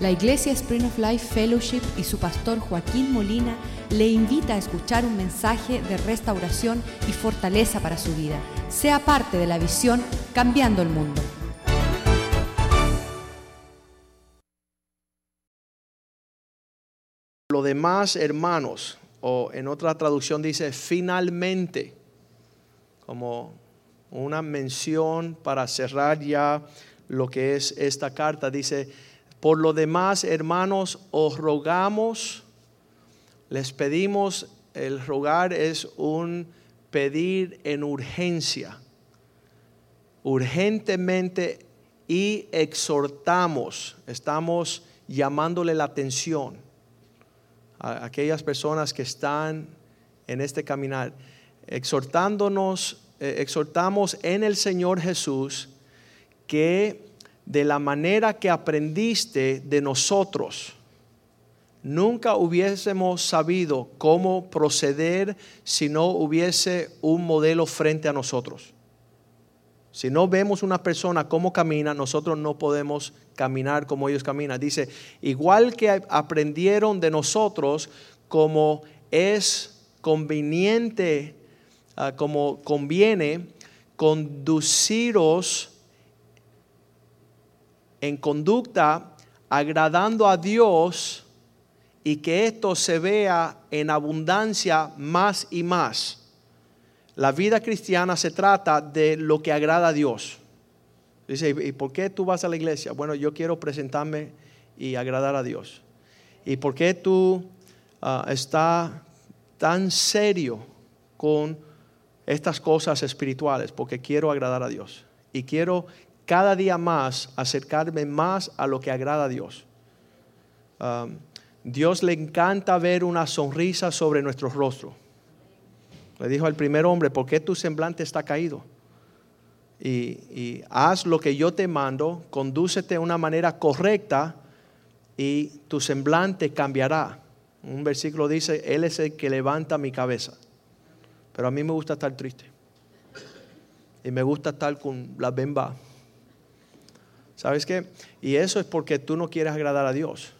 La Iglesia Spring of Life Fellowship y su pastor Joaquín Molina le invita a escuchar un mensaje de restauración y fortaleza para su vida. Sea parte de la visión Cambiando el Mundo. Lo demás, hermanos, o en otra traducción dice finalmente, como una mención para cerrar ya lo que es esta carta, dice, por lo demás, hermanos, os rogamos, les pedimos, el rogar es un pedir en urgencia, urgentemente y exhortamos, estamos llamándole la atención a aquellas personas que están en este caminar, exhortándonos, eh, exhortamos en el Señor Jesús que de la manera que aprendiste de nosotros, nunca hubiésemos sabido cómo proceder si no hubiese un modelo frente a nosotros. Si no vemos una persona cómo camina, nosotros no podemos caminar como ellos caminan. Dice, igual que aprendieron de nosotros como es conveniente, ah, como conviene conduciros en conducta agradando a Dios y que esto se vea en abundancia más y más. La vida cristiana se trata de lo que agrada a Dios. Dice, ¿y por qué tú vas a la iglesia? Bueno, yo quiero presentarme y agradar a Dios. ¿Y por qué tú ah, estás tan serio con estas cosas espirituales? Porque quiero agradar a Dios. Y quiero cada día más acercarme más a lo que agrada a Dios. Um, Dios le encanta ver una sonrisa sobre nuestro rostro. Le dijo al primer hombre, ¿por qué tu semblante está caído? Y, haz lo que yo te mando, condúcete de una manera correcta y tu semblante cambiará. Un versículo dice, Él es el que levanta mi cabeza. Pero a mí me gusta estar triste. Y me gusta estar con la bemba ¿Sabes qué? Y eso es porque tú no quieres agradar a Dios.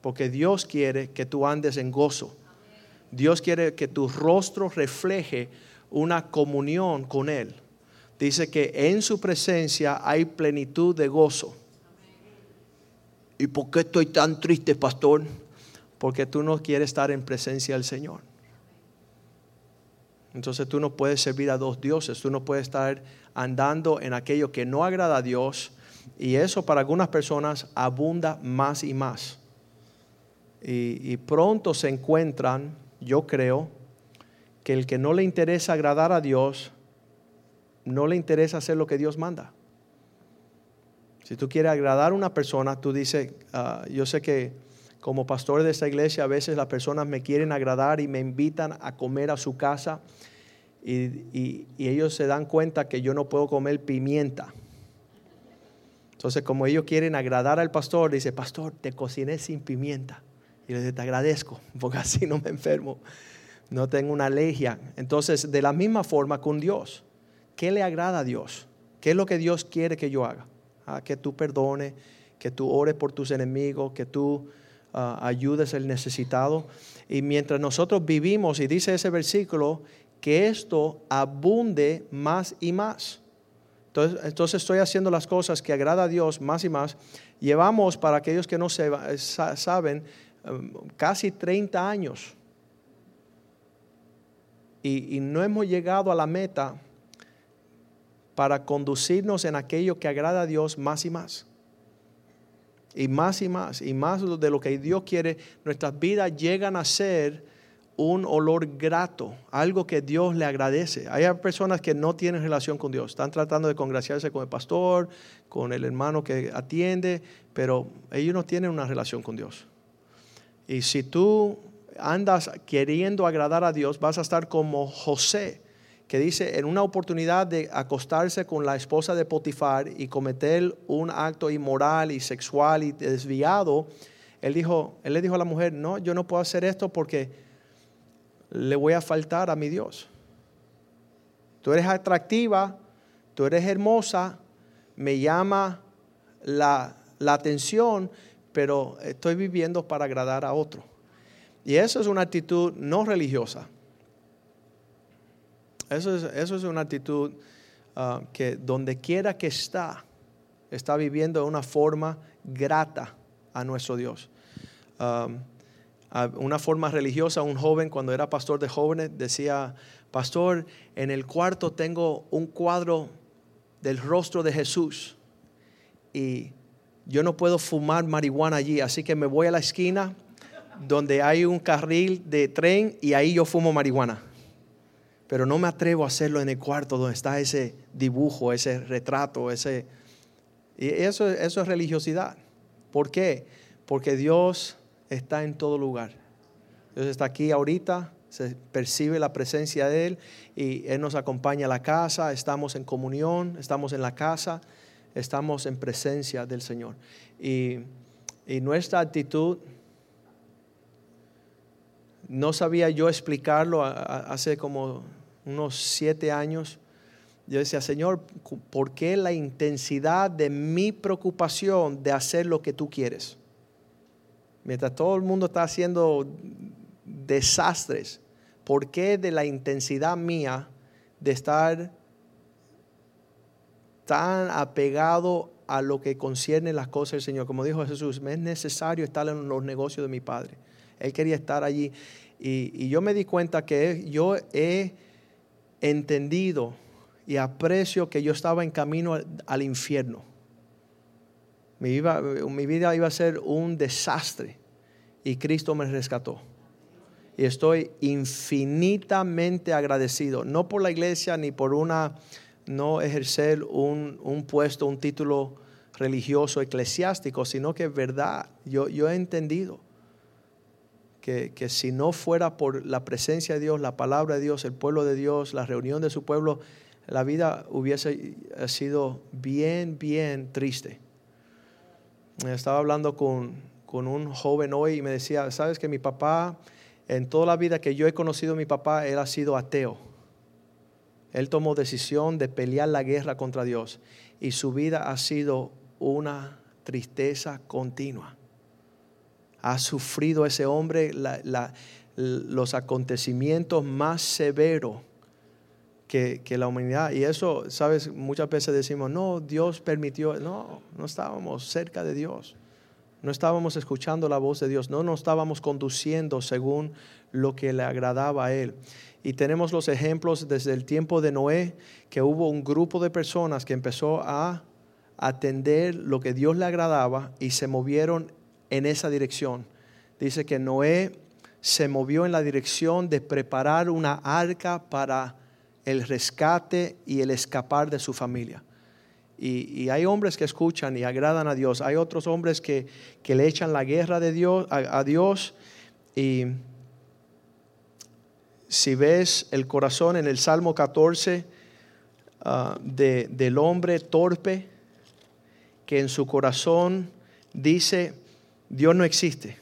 Porque Dios quiere que tú andes en gozo. Dios quiere que tu rostro refleje una comunión con Él. Dice que en su presencia hay plenitud de gozo. ¿Y por qué estoy tan triste, pastor? Porque tú no quieres estar en presencia del Señor. Entonces tú no puedes servir a dos dioses. Tú no puedes estar andando en aquello que no agrada a Dios y eso para algunas personas abunda más y más. Y, pronto se encuentran, yo creo, que el que no le interesa agradar a Dios, no le interesa hacer lo que Dios manda. Si tú quieres agradar a una persona, tú dices, ah, yo sé que como pastor de esta iglesia a veces las personas me quieren agradar y me invitan a comer a su casa y ellos se dan cuenta que yo no puedo comer pimienta. Entonces, como ellos quieren agradar al pastor, dice, pastor, te cociné sin pimienta. Y le dice, te agradezco, porque así no me enfermo, no tengo una alergia. Entonces, de la misma forma con Dios, ¿qué le agrada a Dios? ¿Qué es lo que Dios quiere que yo haga? Ah, que tú perdones, que tú ores por tus enemigos, que tú ah, ayudes al necesitado. Y mientras nosotros vivimos, y dice ese versículo, que esto abunde más y más. Entonces, estoy haciendo las cosas que agrada a Dios más y más. Llevamos, para aquellos que no eh, saben, em, casi 30 años. Y, y no hemos llegado a la meta para conducirnos en aquello que agrada a Dios más y más. Y más y más, y más de lo que Dios quiere, nuestras vidas llegan a ser un olor grato, algo que Dios le agradece. Hay personas que no tienen relación con Dios, están tratando de congraciarse con el pastor, con el hermano que atiende, pero ellos no tienen una relación con Dios. Y si tú andas queriendo agradar a Dios, vas a estar como José, que dice, en una oportunidad de acostarse con la esposa de Potifar y cometer un acto inmoral y sexual y desviado, él, dijo, él le dijo a la mujer, no, yo no puedo hacer esto porque le voy a faltar a mi Dios. Tú eres atractiva, tú eres hermosa, me llama la, atención, pero estoy viviendo para agradar a otro. Y eso es una actitud no religiosa. Eso es, eso es una actitud ah, que donde quiera que está, está viviendo de una forma grata a nuestro Dios. Una forma religiosa, un joven cuando era pastor de jóvenes decía, pastor, en el cuarto tengo un cuadro del rostro de Jesús y yo no puedo fumar marihuana allí, así que me voy a la esquina donde hay un carril de tren y ahí yo fumo marihuana. Pero no me atrevo a hacerlo en el cuarto donde está ese dibujo, ese retrato, ese... Y eso, eso es religiosidad. ¿Por qué? Porque Dios está en todo lugar. Dios está aquí ahorita, se percibe la presencia de Él y Él nos acompaña a la casa, estamos en comunión, estamos en la casa, estamos en presencia del Señor. Y, y nuestra actitud no sabía yo explicarlo hace como unos siete años. Yo decía, Señor, ¿por qué la intensidad de mi preocupación de hacer lo que tú quieres? Mientras todo el mundo está haciendo desastres, ¿por qué de la intensidad mía de estar tan apegado a lo que concierne las cosas del Señor? Como dijo Jesús, me es necesario estar en los negocios de mi Padre. Él quería estar allí. Y, yo me di cuenta que yo he entendido y aprecio que yo estaba en camino al, infierno. Mi vida, iba a ser un desastre y Cristo me rescató. Y estoy infinitamente agradecido, no por la iglesia ni por una, no ejercer un, un puesto, un título religioso, eclesiástico, sino que es verdad, yo, yo he entendido que, si no fuera por la presencia de Dios, la palabra de Dios, el pueblo de Dios, la reunión de su pueblo, la vida hubiese sido bien, bien triste. Estaba hablando con, con un joven hoy y me decía, sabes que mi papá, en toda la vida que yo he conocido a mi papá, él ha sido ateo. Él tomó decisión de pelear la guerra contra Dios y su vida ha sido una tristeza continua ha sufrido ese hombre los acontecimientos más severos que, la humanidad. Y eso, sabes, muchas veces decimos, no, Dios permitió, no, no estábamos cerca de Dios. No estábamos escuchando la voz de Dios, no nos estábamos conduciendo según lo que le agradaba a Él. Y tenemos los ejemplos desde el tiempo de Noé, que hubo un grupo de personas que empezó a atender lo que Dios le agradaba y se movieron en esa dirección. Dice que Noé se movió en la dirección de preparar una arca para el rescate y el escapar de su familia. Y, hay hombres que escuchan y agradan a Dios. Hay otros hombres que, le echan la guerra de Dios, a, Dios. Y si ves el corazón en el Salmo 14 ah, del hombre torpe, que en su corazón dice, Dios no existe.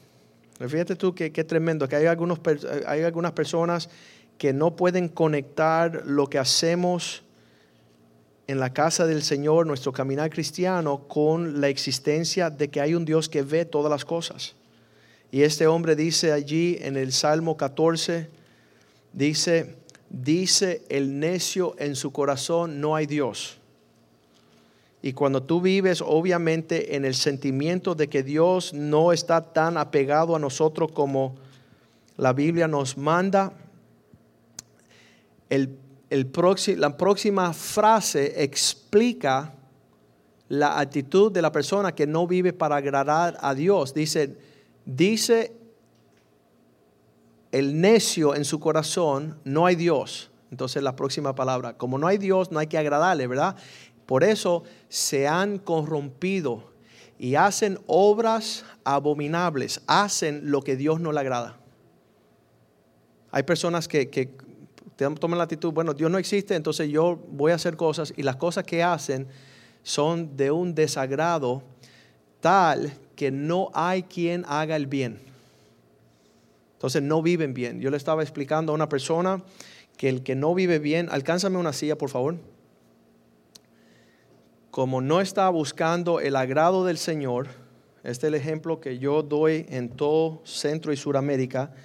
Fíjate tú qué, tremendo, que hay, algunos, hay algunas personas que no pueden conectar lo que hacemos en la casa del Señor, nuestro caminar cristiano, con la existencia de que hay un Dios que ve todas las cosas. Y este hombre dice allí en el Salmo 14, dice, dice el necio en su corazón, no hay Dios. Y cuando tú vives obviamente en el sentimiento de que Dios no está tan apegado a nosotros como la Biblia nos manda, el, la próxima frase explica la actitud de la persona que no vive para agradar a Dios. Dice, dice el necio en su corazón, no hay Dios. Entonces la próxima palabra, como no hay Dios, no hay que agradarle, ¿verdad? Por eso se han corrompido y hacen obras abominables, hacen lo que Dios no le agrada. Hay personas que, que toman la actitud, bueno, Dios no existe, entonces yo voy a hacer cosas y las cosas que hacen son de un desagrado tal que no hay quien haga el bien. Entonces no viven bien. Yo le estaba explicando a una persona que el que no vive bien, alcánzame una silla, por favor como no está buscando el agrado del Señor, este es el ejemplo que yo doy en todo Centro y Suramérica,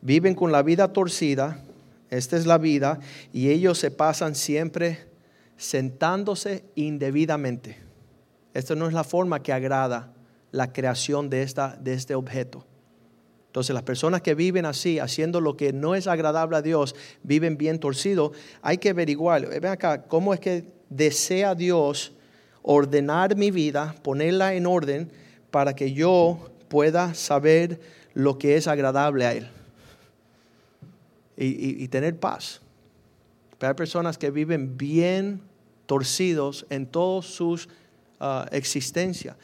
viven con la vida torcida, esta es la vida, y ellos se pasan siempre sentándose indebidamente. Esta no es la forma que agrada la creación de, esta, de este objeto. Entonces las personas que viven así, haciendo lo que no es agradable a Dios, viven bien torcido, hay que averiguar, ven acá, ¿cómo es que desea Dios ordenar mi vida, ponerla en orden para que yo pueda saber lo que es agradable a Él? Y, tener paz. Pero hay personas que viven bien torcidos en toda su ah, existencia.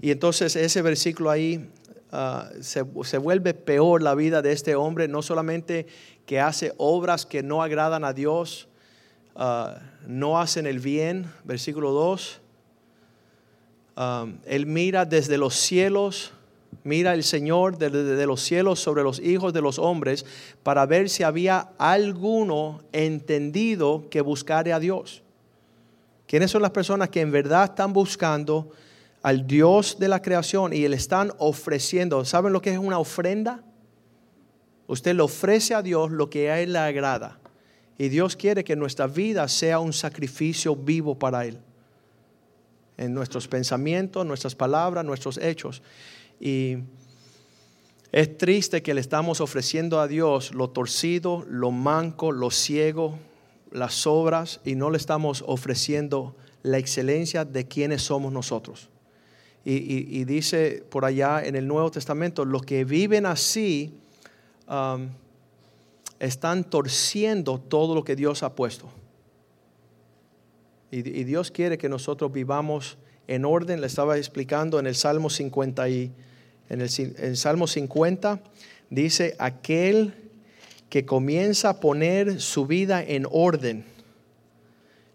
Y entonces ese versículo ahí Ah, se, vuelve peor la vida de este hombre, no solamente que hace obras que no agradan a Dios, ah, no hacen el bien, versículo 2, ah, él mira desde los cielos, mira el Señor desde los cielos sobre los hijos de los hombres para ver si había alguno entendido que buscare a Dios. ¿Quiénes son las personas que en verdad están buscando? al Dios de la creación y le están ofreciendo. ¿Saben lo que es una ofrenda? Usted le ofrece a Dios lo que a Él le agrada. Y Dios quiere que nuestra vida sea un sacrificio vivo para Él. En nuestros pensamientos, nuestras palabras, nuestros hechos. Y es triste que le estamos ofreciendo a Dios lo torcido, lo manco, lo ciego, las obras, y no le estamos ofreciendo la excelencia de quienes somos nosotros. Y, dice por allá en el Nuevo Testamento, los que viven así um, están torciendo todo lo que Dios ha puesto. Y, Dios quiere que nosotros vivamos en orden. Le estaba explicando en el Salmo 50 y en el, Salmo 50 dice aquel que comienza a poner su vida en orden,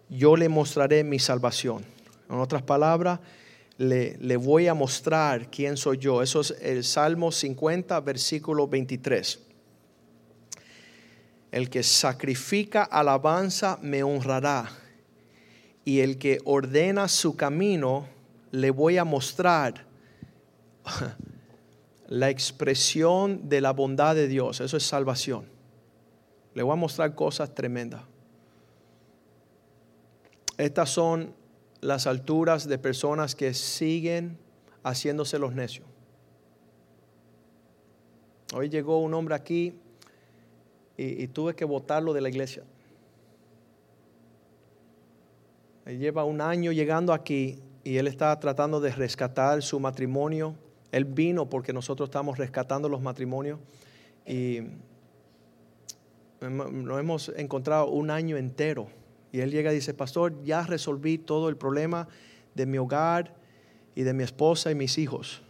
yo le mostraré mi salvación. En otras palabras, le, voy a mostrar quién soy yo. Eso es el Salmo 50, versículo 23. El que sacrifica alabanza me honrará, y el que ordena su camino le voy a mostrar la expresión de la bondad de Dios. Eso es salvación. Le voy a mostrar cosas tremendas. Estas son las alturas de personas que siguen haciéndose los necios. Hoy llegó un hombre aquí y, tuve que votarlo de la iglesia. Él lleva un año llegando aquí y él está tratando de rescatar su matrimonio. Él vino porque nosotros estamos rescatando los matrimonios y nos hemos encontrado un año entero y él llega y dice, pastor, ya resolví todo el problema de mi hogar y de mi esposa y mis hijos.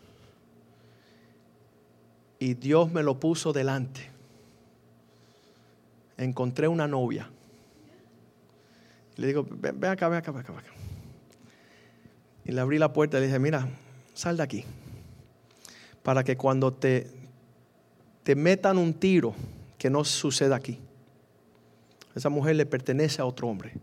Y Dios me lo puso delante. Encontré una novia. le digo, ven, acá, ven acá, ven acá, ven acá. Y le abrí la puerta y le dije, mira, sal de aquí. Para que cuando te, te metan un tiro, que no suceda aquí. Esa mujer le pertenece a otro hombre.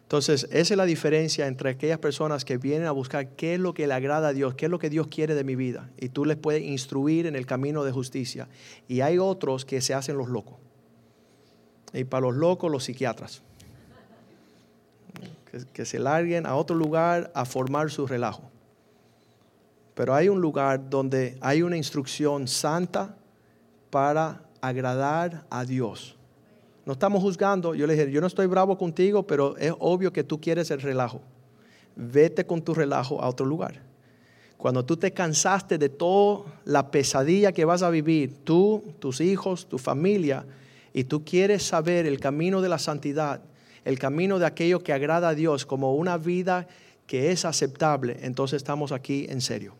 Entonces, esa es la diferencia entre aquellas personas que vienen a buscar qué es lo que le agrada a Dios, qué es lo que Dios quiere de mi vida. Y tú les puedes instruir en el camino de justicia. Y hay otros que se hacen los locos. Y para los locos, los psiquiatras. Que, que se larguen a otro lugar a formar su relajo. Pero hay un lugar donde hay una instrucción santa para agradar a Dios. No estamos juzgando. Yo le dije, yo no estoy bravo contigo, pero es obvio que tú quieres el relajo. Vete con tu relajo a otro lugar. Cuando tú te cansaste de toda la pesadilla que vas a vivir, tú, tus hijos, tu familia, y tú quieres saber el camino de la santidad, el camino de aquello que agrada a Dios como una vida que es aceptable, entonces estamos aquí en serio.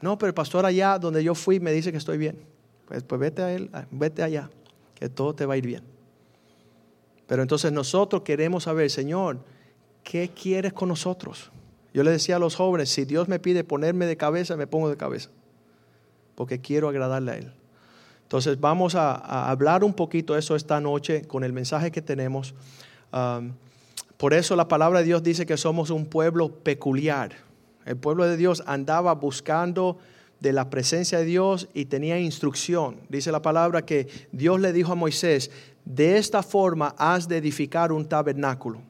No, pero el pastor allá donde yo fui me dice que estoy bien. Pues, pues vete a él, vete allá que todo te va a ir bien. Pero entonces nosotros queremos saber, Señor, ¿qué quieres con nosotros? Yo le decía a los jóvenes, si Dios me pide ponerme de cabeza, me pongo de cabeza, porque quiero agradarle a Él. Entonces vamos a, hablar un poquito eso esta noche con el mensaje que tenemos. Por eso la palabra de Dios dice que somos un pueblo peculiar. El pueblo de Dios andaba buscando de la presencia de Dios y tenía instrucción. Dice la palabra que Dios le dijo a Moisés, de esta forma has de edificar un tabernáculo.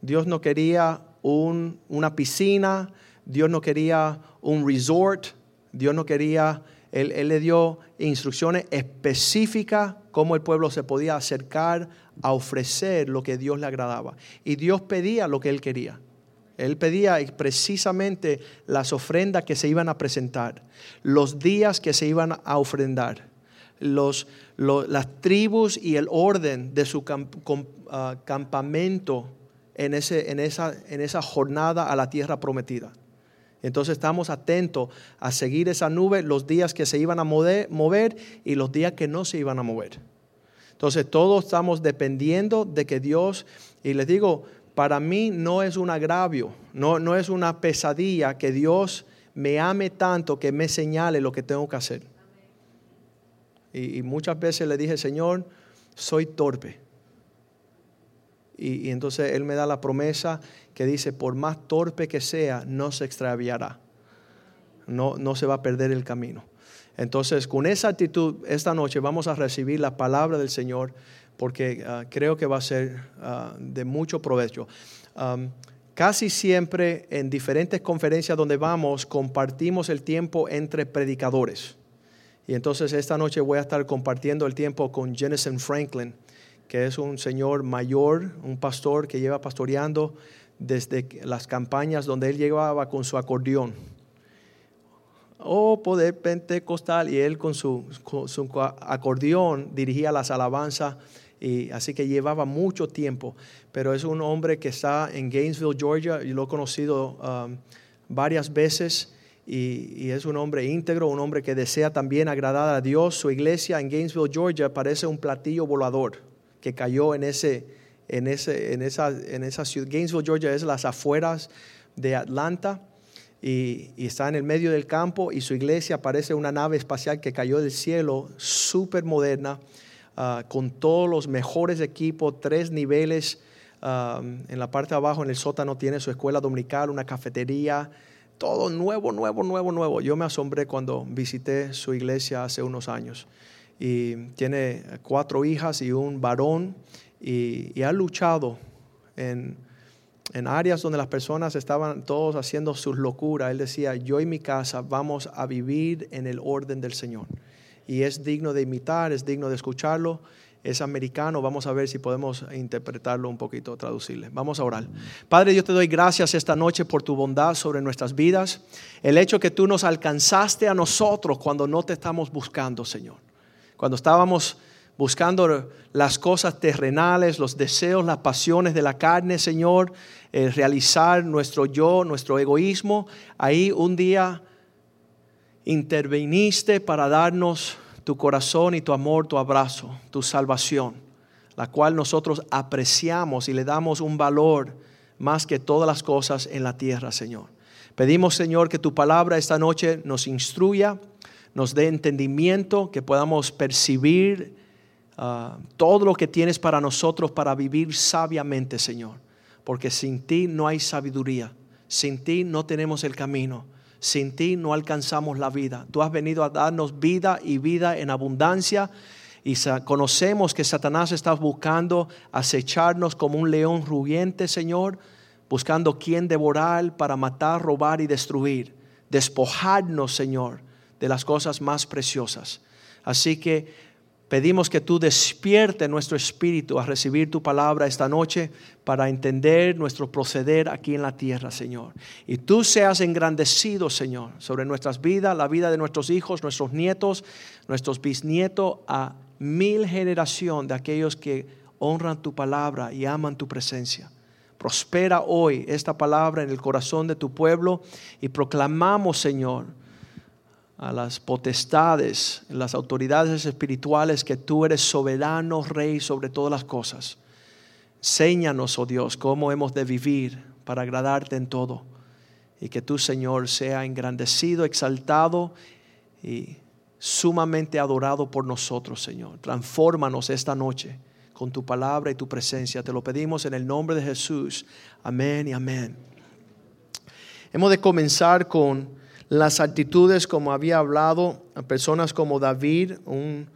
Dios no quería una piscina, Dios no quería un resort, Dios no quería, él, él le dio instrucciones específicas cómo el pueblo se podía acercar a ofrecer lo que Dios le agradaba. Y Dios pedía lo que él quería. Él pedía precisamente las ofrendas que se iban a presentar, los días que se iban a ofrendar, los, las tribus y el orden de su ah, campamento en, ese, en, esa, en esa jornada a la tierra prometida. Entonces estamos atentos a seguir esa nube los días que se iban a mover, mover y los días que no se iban a mover. Entonces todos estamos dependiendo de que Dios, y les digo, para mí no es un agravio, no, no es una pesadilla que Dios me ame tanto que me señale lo que tengo que hacer. Y, muchas veces le dije, Señor, soy torpe. Y, entonces Él me da la promesa que dice, por más torpe que sea, no se extraviará. No, no se va a perder el camino. Entonces, con esa actitud, esta noche vamos a recibir la palabra del Señor porque ah, creo que va a ser ah, de mucho provecho. casi siempre en diferentes conferencias donde vamos compartimos el tiempo entre predicadores. Y entonces esta noche voy a estar compartiendo el tiempo con Jenison Franklin, que es un señor mayor, un pastor que lleva pastoreando desde las campañas donde él llegaba con su acordeón. Oh, poder pentecostal, y él con su, con su acordeón dirigía las alabanzas y así que llevaba mucho tiempo, pero es un hombre que está en Gainesville, Georgia, y lo he conocido um, varias veces, y, es un hombre íntegro, un hombre que desea también agradar a Dios. Su iglesia en Gainesville, Georgia, parece un platillo volador que cayó en, ese, en, ese, en, esa, en esa ciudad. Gainesville, Georgia es las afueras de Atlanta. Y, está en el medio del campo y su iglesia parece una nave espacial que cayó del cielo, súper moderna. Ah, con todos los mejores equipos, tres niveles. Ah, en la parte de abajo, en el sótano, tiene su escuela dominical, una cafetería, todo nuevo, nuevo, nuevo, nuevo. Yo me asombré cuando visité su iglesia hace unos años. Y tiene cuatro hijas y un varón y, ha luchado en, en áreas donde las personas estaban todos haciendo sus locuras. Él decía, yo y mi casa vamos a vivir en el orden del Señor y es digno de imitar, es digno de escucharlo. Es americano, vamos a ver si podemos interpretarlo un poquito, traducirle. Vamos a orar. Padre, yo te doy gracias esta noche por tu bondad sobre nuestras vidas. El hecho que tú nos alcanzaste a nosotros cuando no te estamos buscando, Señor. Cuando estábamos buscando las cosas terrenales, los deseos, las pasiones de la carne, Señor, eh, realizar nuestro yo, nuestro egoísmo. Ahí un día interveniste para darnos tu corazón y tu amor, tu abrazo, tu salvación, la cual nosotros apreciamos y le damos un valor más que todas las cosas en la tierra, Señor. Pedimos, Señor, que tu palabra esta noche nos instruya, nos dé entendimiento, que podamos percibir ah, todo lo que tienes para nosotros para vivir sabiamente, Señor. Porque sin ti no hay sabiduría, sin ti no tenemos el camino. Sin ti no alcanzamos la vida. Tú has venido a darnos vida y vida en abundancia. Y conocemos que Satanás está buscando acecharnos como un león rugiente, Señor, buscando quien devorar para matar, robar y destruir. Despojarnos, Señor, de las cosas más preciosas. Así que Pedimos que tú despierte nuestro espíritu a recibir tu palabra esta noche para entender nuestro proceder aquí en la tierra, Señor. Y tú seas engrandecido, Señor, sobre nuestras vidas, la vida de nuestros hijos, nuestros nietos, nuestros bisnietos, a mil generación de aquellos que honran tu palabra y aman tu presencia. Prospera hoy esta palabra en el corazón de tu pueblo y proclamamos, Señor, a las potestades, las autoridades espirituales, que tú eres soberano, rey sobre todas las cosas. Séñanos, oh Dios, cómo hemos de vivir para agradarte en todo. Y que tu Señor, sea engrandecido, exaltado y sumamente adorado por nosotros, Señor. Transfórmanos esta noche con tu palabra y tu presencia. Te lo pedimos en el nombre de Jesús. Amén y amén. hemos de comenzar con las actitudes, como había hablado, personas como David, un,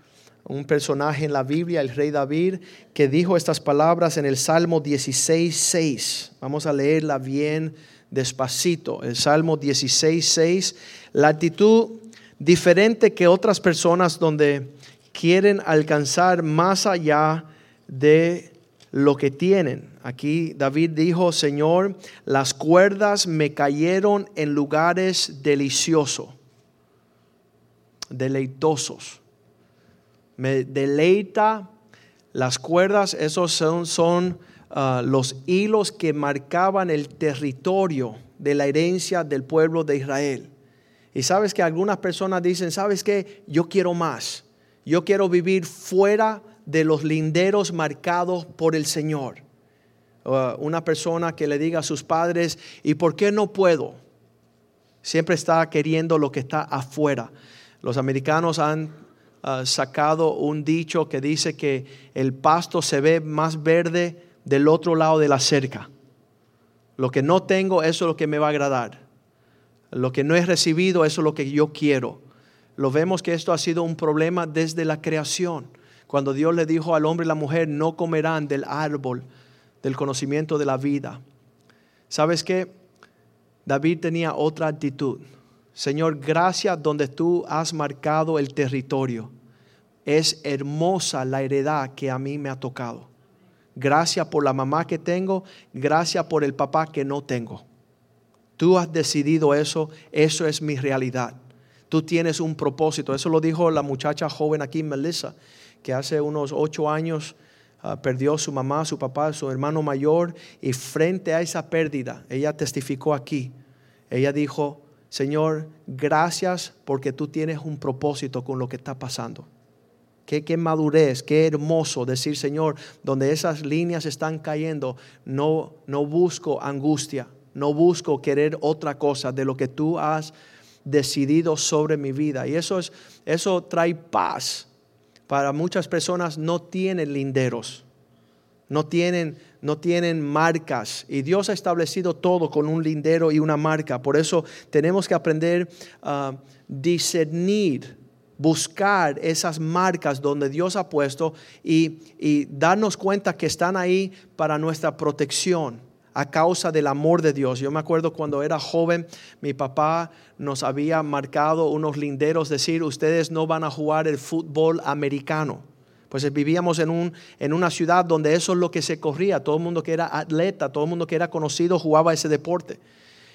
un personaje en la Biblia, el rey David, que dijo estas palabras en el Salmo 16, 6. Vamos a leerla bien despacito. El Salmo 16, 6. La actitud diferente que otras personas donde quieren alcanzar más allá de lo que tienen. Aquí David dijo, Señor, las cuerdas me cayeron en lugares deliciosos, deleitosos. Me deleita las cuerdas, esos son, son ah, los hilos que marcaban el territorio de la herencia del pueblo de Israel. Y sabes que algunas personas dicen, ¿sabes qué? Yo quiero más. Yo quiero vivir fuera de los linderos marcados por el Señor. una persona que le diga a sus padres, ¿y por qué no puedo? Siempre está queriendo lo que está afuera. Los americanos han ah, sacado un dicho que dice que el pasto se ve más verde del otro lado de la cerca. Lo que no tengo, eso es lo que me va a agradar. Lo que no he recibido, eso es lo que yo quiero. Lo vemos que esto ha sido un problema desde la creación. Cuando Dios le dijo al hombre y la mujer, no comerán del árbol del conocimiento de la vida. ¿Sabes qué? David tenía otra actitud. Señor, gracias donde tú has marcado el territorio. Es hermosa la heredad que a mí me ha tocado. Gracias por la mamá que tengo, gracias por el papá que no tengo. Tú has decidido eso, eso es mi realidad. Tú tienes un propósito. Eso lo dijo la muchacha joven aquí, Melissa, que hace unos ocho años ah, perdió su mamá, su papá, su hermano mayor, y frente a esa pérdida, ella testificó aquí. Ella dijo, Señor, gracias porque tú tienes un propósito con lo que está pasando. Qué, qué, madurez, qué hermoso decir, Señor, donde esas líneas están cayendo, no, no busco angustia, no busco querer otra cosa de lo que tú has decidido sobre mi vida. Y eso, es, eso trae paz. Para muchas personas no tienen linderos, no tienen, no tienen marcas. Y Dios ha establecido todo con un lindero y una marca. Por eso tenemos que aprender a discernir buscar esas marcas donde Dios ha puesto y, y darnos cuenta que están ahí para nuestra protección a causa del amor de Dios. Yo me acuerdo cuando era joven, mi papá nos había marcado unos linderos, decir, ustedes no van a jugar el fútbol americano. Pues vivíamos en, un, en una ciudad donde eso es lo que se corría. Todo el mundo que era atleta, todo el mundo que era conocido jugaba ese deporte.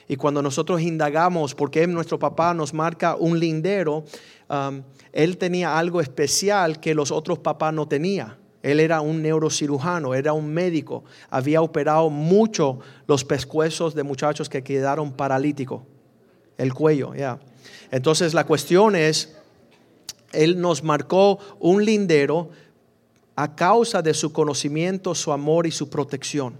Y cuando nosotros indagamos por qué nuestro papá nos marca un lindero, um, él tenía algo especial que los otros papás no tenían. Él era un neurocirujano, era un médico, había operado mucho los pescuezos de muchachos que quedaron paralíticos, el cuello, ya. Entonces la cuestión es, Él nos marcó un lindero a causa de su conocimiento, su amor y su protección.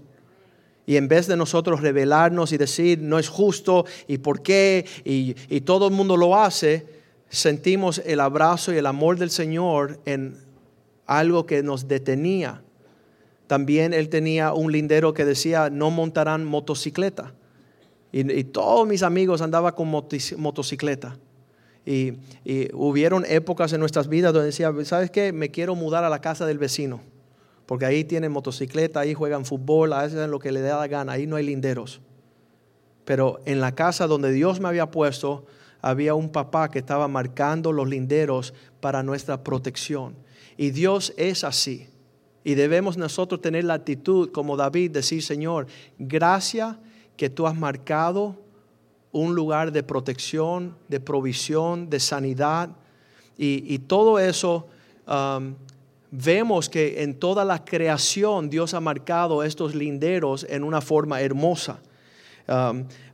Y en vez de nosotros revelarnos y decir, no es justo y por qué, y, y todo el mundo lo hace, sentimos el abrazo y el amor del Señor en algo que nos detenía. También él tenía un lindero que decía, no montarán motocicleta. Y, todos mis amigos andaban con motocicleta. Y, y, hubieron épocas en nuestras vidas donde decía, ¿sabes qué? Me quiero mudar a la casa del vecino. Porque ahí tienen motocicleta, ahí juegan fútbol, hacen lo que le da la gana, ahí no hay linderos. Pero en la casa donde Dios me había puesto, había un papá que estaba marcando los linderos para nuestra protección. Y Dios es así. Y debemos nosotros tener la actitud como David, decir, Señor, gracias que tú has marcado un lugar de protección, de provisión, de sanidad. Y, todo eso um, vemos que en toda la creación Dios ha marcado estos linderos en una forma hermosa.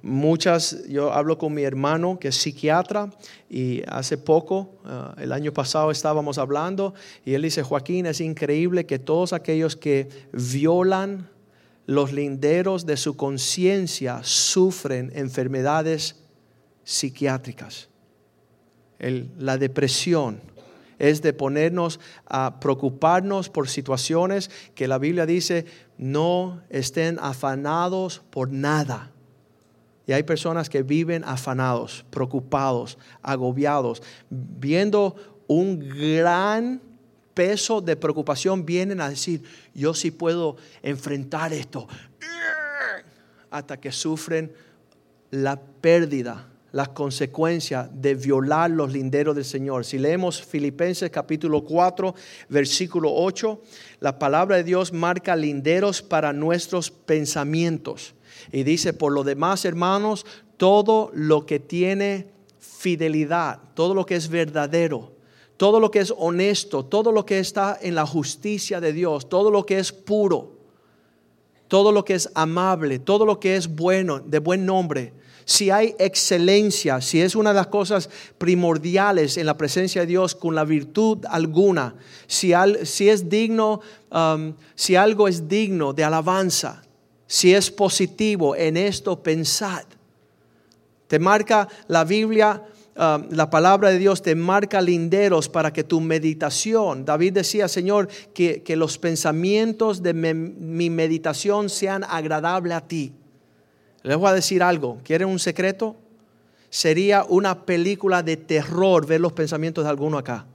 Muchas, yo hablo con mi hermano que es psiquiatra y hace poco, uh, el año pasado estábamos hablando y él dice, Joaquín, es increíble que todos aquellos que violan los linderos de su conciencia sufren enfermedades psiquiátricas. la depresión es de ponernos a preocuparnos por situaciones que la Biblia dice no estén afanados por nada Y hay personas que viven afanados, preocupados, agobiados, viendo un gran peso de preocupación, vienen a decir, yo sí puedo enfrentar esto, hasta que sufren la pérdida, las consecuencias de violar los linderos del Señor. Si leemos Filipenses capítulo 4, versículo 8, la palabra de Dios marca linderos para nuestros pensamientos. Y dice, por lo demás, hermanos, todo lo que tiene fidelidad, todo lo que es verdadero, todo lo que es honesto, todo lo que está en la justicia de Dios, todo lo que es puro, todo lo que es amable, todo lo que es bueno, de buen nombre, si hay excelencia, si es una de las cosas primordiales en la presencia de Dios con la virtud alguna, si, si es digno, um, si algo es digno de alabanza, si es positivo en esto, pensad. Te marca la Biblia, um, la palabra de Dios te marca linderos para que tu meditación, David decía, Señor, que, los pensamientos de mi meditación sean agradables a ti. Les voy a decir algo, ¿quieren un secreto? Sería una película de terror ver los pensamientos de alguno acá.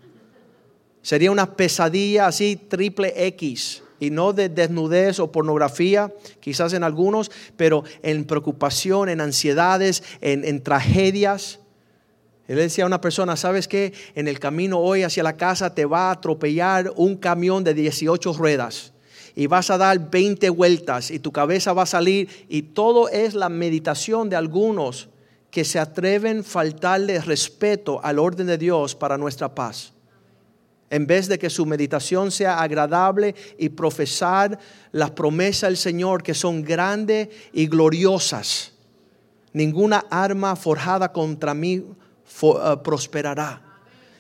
Sería una pesadilla así triple X y no de desnudez o pornografía, quizás en algunos, pero en preocupación, en ansiedades, en, tragedias. Él decía a una persona, ¿sabes qué? En el camino hoy hacia la casa te va a atropellar un camión de 18 ruedas y vas a dar 20 vueltas y tu cabeza va a salir y todo es la meditación de algunos que se atreven a faltarle respeto al orden de Dios para nuestra paz. En vez de que su meditación sea agradable y profesar las promesas del Señor que son grandes y gloriosas. Ninguna arma forjada contra mí eh, prosperará.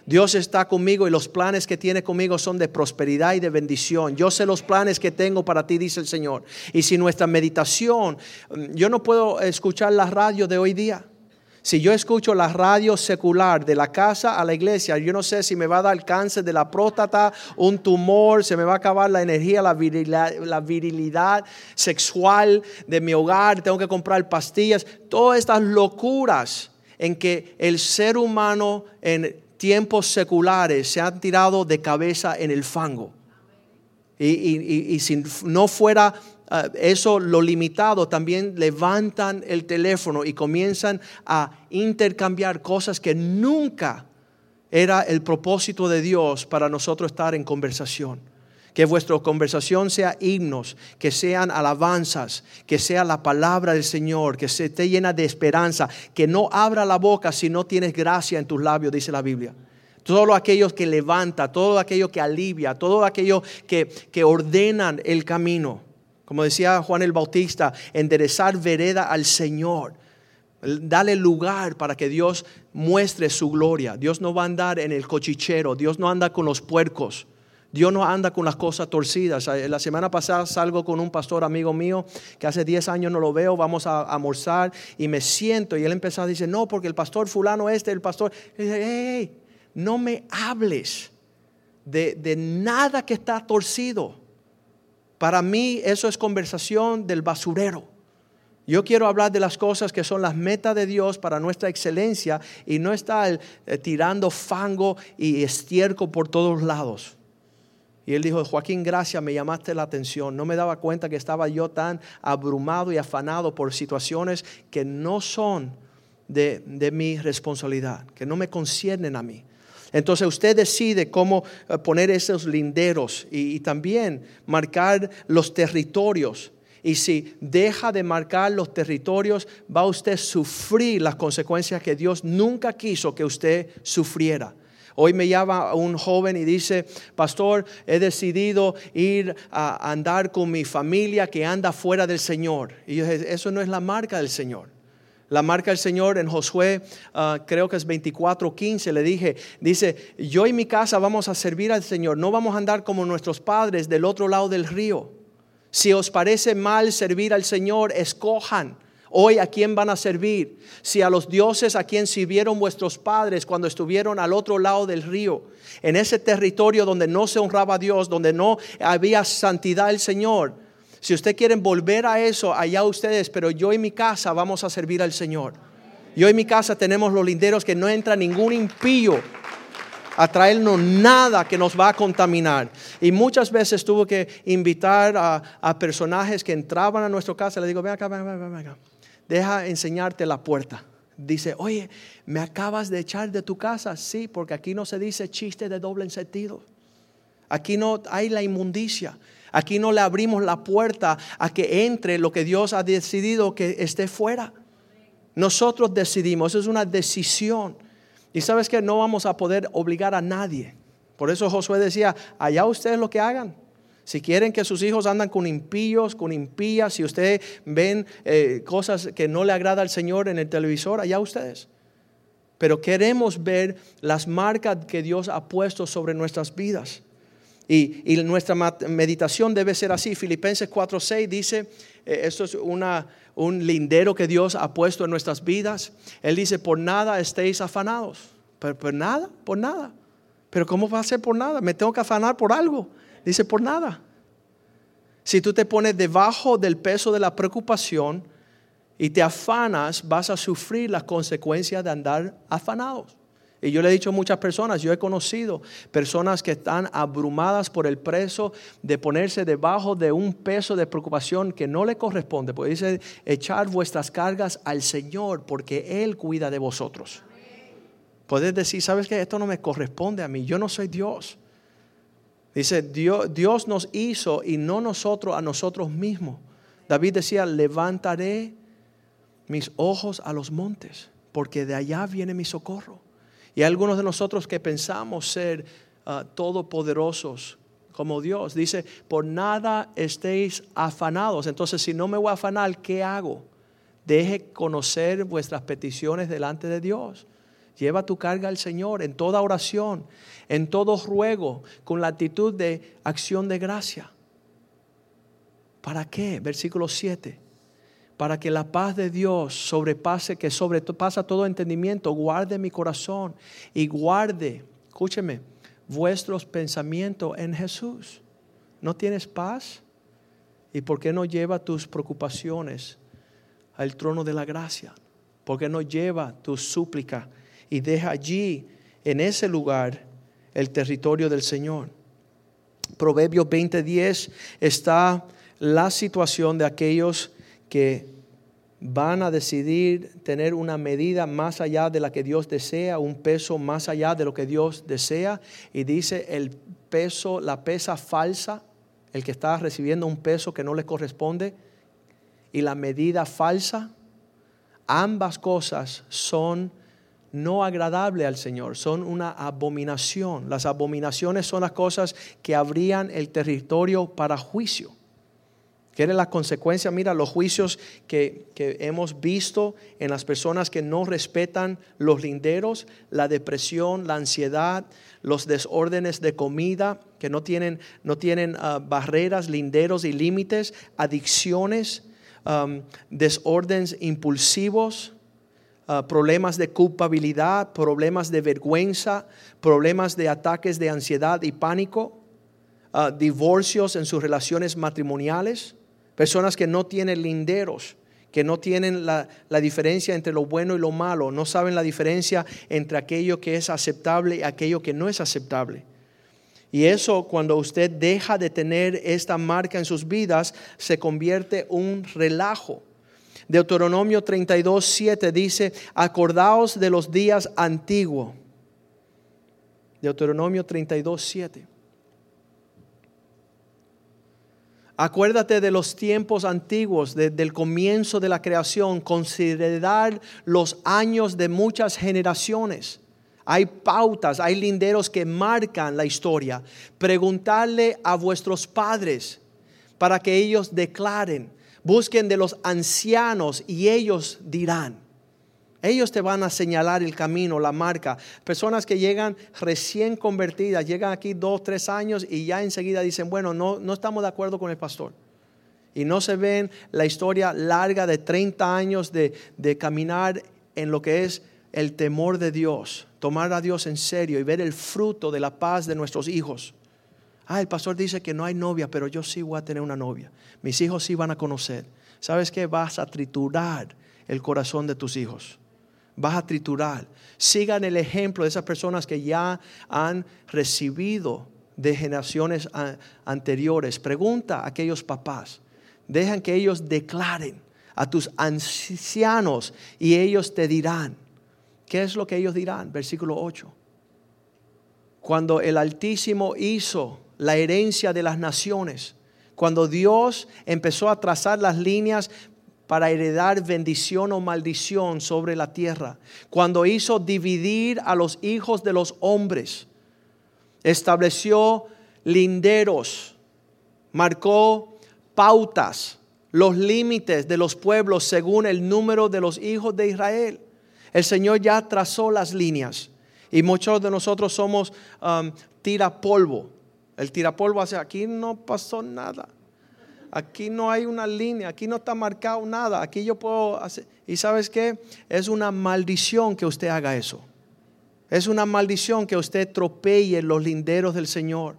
Dios está conmigo y los planes que tiene conmigo son de prosperidad y de bendición. Yo sé los planes que tengo para ti, dice el Señor. Y si nuestra meditación, mm, yo no puedo escuchar la radio de hoy día. Si yo escucho la radio secular de la casa a la iglesia, yo no sé si me va a dar cáncer de la próstata, un tumor, se me va a acabar la energía, la virilidad, la virilidad sexual de mi hogar, tengo que comprar pastillas, todas estas locuras en que el ser humano en tiempos seculares se han tirado de cabeza en el fango. Y, si no fuera ah, eso lo limitado, también levantan el teléfono y comienzan a intercambiar cosas que nunca era el propósito de Dios para nosotros estar en conversación. Que vuestra conversación sea himnos, que sean alabanzas, que sea la palabra del Señor, que se esté llena de esperanza, que no abra la boca si no tienes gracia en tus labios, dice la Biblia. Todo aquello que levanta, todo aquello que alivia, todo aquello que, que ordenan el camino. Como decía Juan el Bautista, enderezar vereda al Señor. Dale lugar para que Dios muestre su gloria. Dios no va a andar en el cochichero, Dios no anda con los puercos. Dios no anda con las cosas torcidas. Eh, la semana pasada salgo con un pastor amigo mío que hace 10 años no lo veo, vamos a almorzar y me siento y él empezó a decir, no, porque el pastor fulano este, el pastor, hey, no me hables de, de nada que está torcido. Para mí eso es conversación del basurero. Yo quiero hablar de las cosas que son las metas de Dios para nuestra excelencia y no estar eh, tirando fango y estiércol por todos lados. Y él dijo, Joaquín, gracias, me llamaste la atención. No me daba cuenta que estaba yo tan abrumado y afanado por situaciones que no son de, mi responsabilidad, que no me conciernen a mí. Entonces usted decide cómo eh, poner esos linderos y, también marcar los territorios. Y si deja de marcar los territorios, va usted a sufrir las consecuencias que Dios nunca quiso que usted sufriera. Hoy me llama un joven y dice, pastor, he decidido ir a andar con mi familia que anda fuera del Señor. Y yo dije, eso no es la marca del Señor. La marca del Señor en Josué, ah, creo que es 24:15, le dije, dice, yo y mi casa vamos a servir al Señor, no vamos a andar como nuestros padres del otro lado del río. Si os parece mal servir al Señor, escojan Hoy a quién van a servir? Si a los dioses a quien sirvieron vuestros padres cuando estuvieron al otro lado del río, en ese territorio donde no se honraba a Dios, donde no había santidad del Señor. Si usted quieren volver a eso, allá ustedes, pero yo y mi casa vamos a servir al Señor. Yo y mi casa tenemos los linderos que no entra ningún impío a traernos nada que nos va a contaminar. Y muchas veces tuve que invitar a, personajes que entraban a nuestra casa. Le digo, ven acá, ven acá, ven acá. Deja enseñarte la puerta. Dice, oye, ¿me acabas de echar de tu casa? Sí, porque aquí no se dice chiste de doble sentido. Aquí no hay la inmundicia. Aquí no le abrimos la puerta a que entre lo que Dios ha decidido que esté fuera. Nosotros decidimos, es una decisión. Y sabes que no vamos a poder obligar a nadie. Por eso Josué decía, allá ustedes lo que hagan. Si quieren que sus hijos andan con impíos, con impías, si ustedes ven eh, cosas que no le agrada al Señor en el televisor, allá ustedes. Pero queremos ver las marcas que Dios ha puesto sobre nuestras vidas. Y, nuestra meditación debe ser así. Filipenses 4:6 dice, eh, esto es una, un lindero que Dios ha puesto en nuestras vidas. Él dice, por nada estéis afanados. Por nada, por nada. Pero ¿cómo va a ser por nada? Me tengo que afanar por algo. Dice, por nada. Si tú te pones debajo del peso de la preocupación y te afanas, vas a sufrir las consecuencias de andar afanados. Y yo le he dicho a muchas personas, yo he conocido personas que están abrumadas por el preso de ponerse debajo de un peso de preocupación que no le corresponde. Porque dice, echar vuestras cargas al Señor porque Él cuida de vosotros. Puedes decir, ¿sabes que Esto no me corresponde a mí, yo no soy Dios. Dice, Dios, Dios nos hizo y no nosotros a nosotros mismos. David decía, levantaré mis ojos a los montes, porque de allá viene mi socorro. Y algunos de nosotros que pensamos ser uh, todopoderosos como Dios, dice, por nada estéis afanados. Entonces, si no me voy a afanar, ¿qué hago? Deje conocer vuestras peticiones delante de Dios. Lleva tu carga al Señor en toda oración, en todo ruego, con la actitud de acción de gracia. ¿Para qué? Versículo 7 para que la paz de Dios sobrepase, que sobrepasa todo entendimiento, guarde mi corazón y guarde, escúcheme, vuestros pensamientos en Jesús. ¿No tienes paz? ¿Y por qué no lleva tus preocupaciones al trono de la gracia? ¿Por qué no lleva tu súplica y deja allí, en ese lugar, el territorio del Señor? Proverbios 20:10 está la situación de aquellos que van a decidir tener una medida más allá de la que Dios desea, un peso más allá de lo que Dios desea. Y dice el peso, la pesa falsa, el que está recibiendo un peso que no le corresponde, y la medida falsa, ambas cosas son no agradables al Señor, son una abominación. Las abominaciones son las cosas que abrían el territorio para juicio. ¿Qué la consecuencia? Mira, los juicios que, hemos visto en las personas que no respetan los linderos, la depresión, la ansiedad, los desórdenes de comida, que no tienen, no tienen ah, barreras, linderos y límites, adicciones, desórdenes impulsivos, ah, problemas de culpabilidad, problemas de vergüenza, problemas de ataques de ansiedad y pánico, ah, divorcios en sus relaciones matrimoniales Personas que no tienen linderos, que no tienen la, diferencia entre lo bueno y lo malo, no saben la diferencia entre aquello que es aceptable y aquello que no es aceptable. Y eso cuando usted deja de tener esta marca en sus vidas, se convierte un relajo. Deuteronomio 32, 7 dice, acordaos de los días antiguos. Deuteronomio 32, 7. Acuérdate de los tiempos antiguos, del comienzo de la creación, considerar los años de muchas generaciones. Hay pautas, hay linderos que marcan la historia. Preguntarle a vuestros padres para que ellos declaren. Busquen de los ancianos y ellos dirán. Ellos te van a señalar el camino, la marca. Personas que llegan recién convertidas, llegan aquí dos, tres años y ya enseguida dicen, bueno, no, no estamos de acuerdo con el pastor. Y no se ven la historia larga de 30 años de, de caminar en lo que es el temor de Dios, tomar a Dios en serio y ver el fruto de la paz de nuestros hijos. Ah, el pastor dice que no hay novia, pero yo sí voy a tener una novia. Mis hijos sí van a conocer. ¿Sabes qué? Vas a triturar el corazón de tus hijos. Vas a triturar. Sigan el ejemplo de esas personas que ya han recibido de generaciones anteriores. Pregunta a aquellos papás. Dejan que ellos declaren a tus ancianos y ellos te dirán. ¿Qué es lo que ellos dirán? Versículo 8. Cuando el Altísimo hizo la herencia de las naciones, cuando Dios empezó a trazar las líneas para heredar bendición o maldición sobre la tierra, cuando hizo dividir a los hijos de los hombres, estableció linderos, marcó pautas, los límites de los pueblos según el número de los hijos de Israel. El Señor ya trazó las líneas y muchos de nosotros somos um, tirapolvo. El tirapolvo hace, aquí no pasó nada. Aquí no hay una línea, aquí no está marcado nada. Aquí yo puedo hacer. Y sabes qué? Es una maldición que usted haga eso. Es una maldición que usted tropee los linderos del Señor.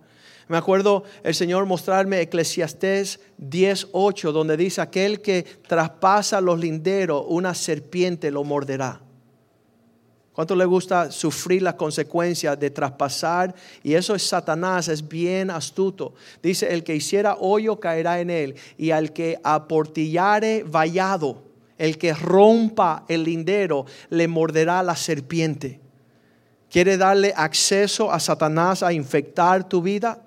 Me acuerdo el Señor mostrarme Eclesiastés 10:8, donde dice: Aquel que traspasa los linderos, una serpiente lo morderá. ¿Cuánto le gusta sufrir las consecuencias de traspasar? Y eso es Satanás, es bien astuto. Dice, el que hiciera hoyo caerá en él, y al que aportillare vallado, el que rompa el lindero, le morderá la serpiente. ¿Quiere darle acceso a Satanás a infectar tu vida?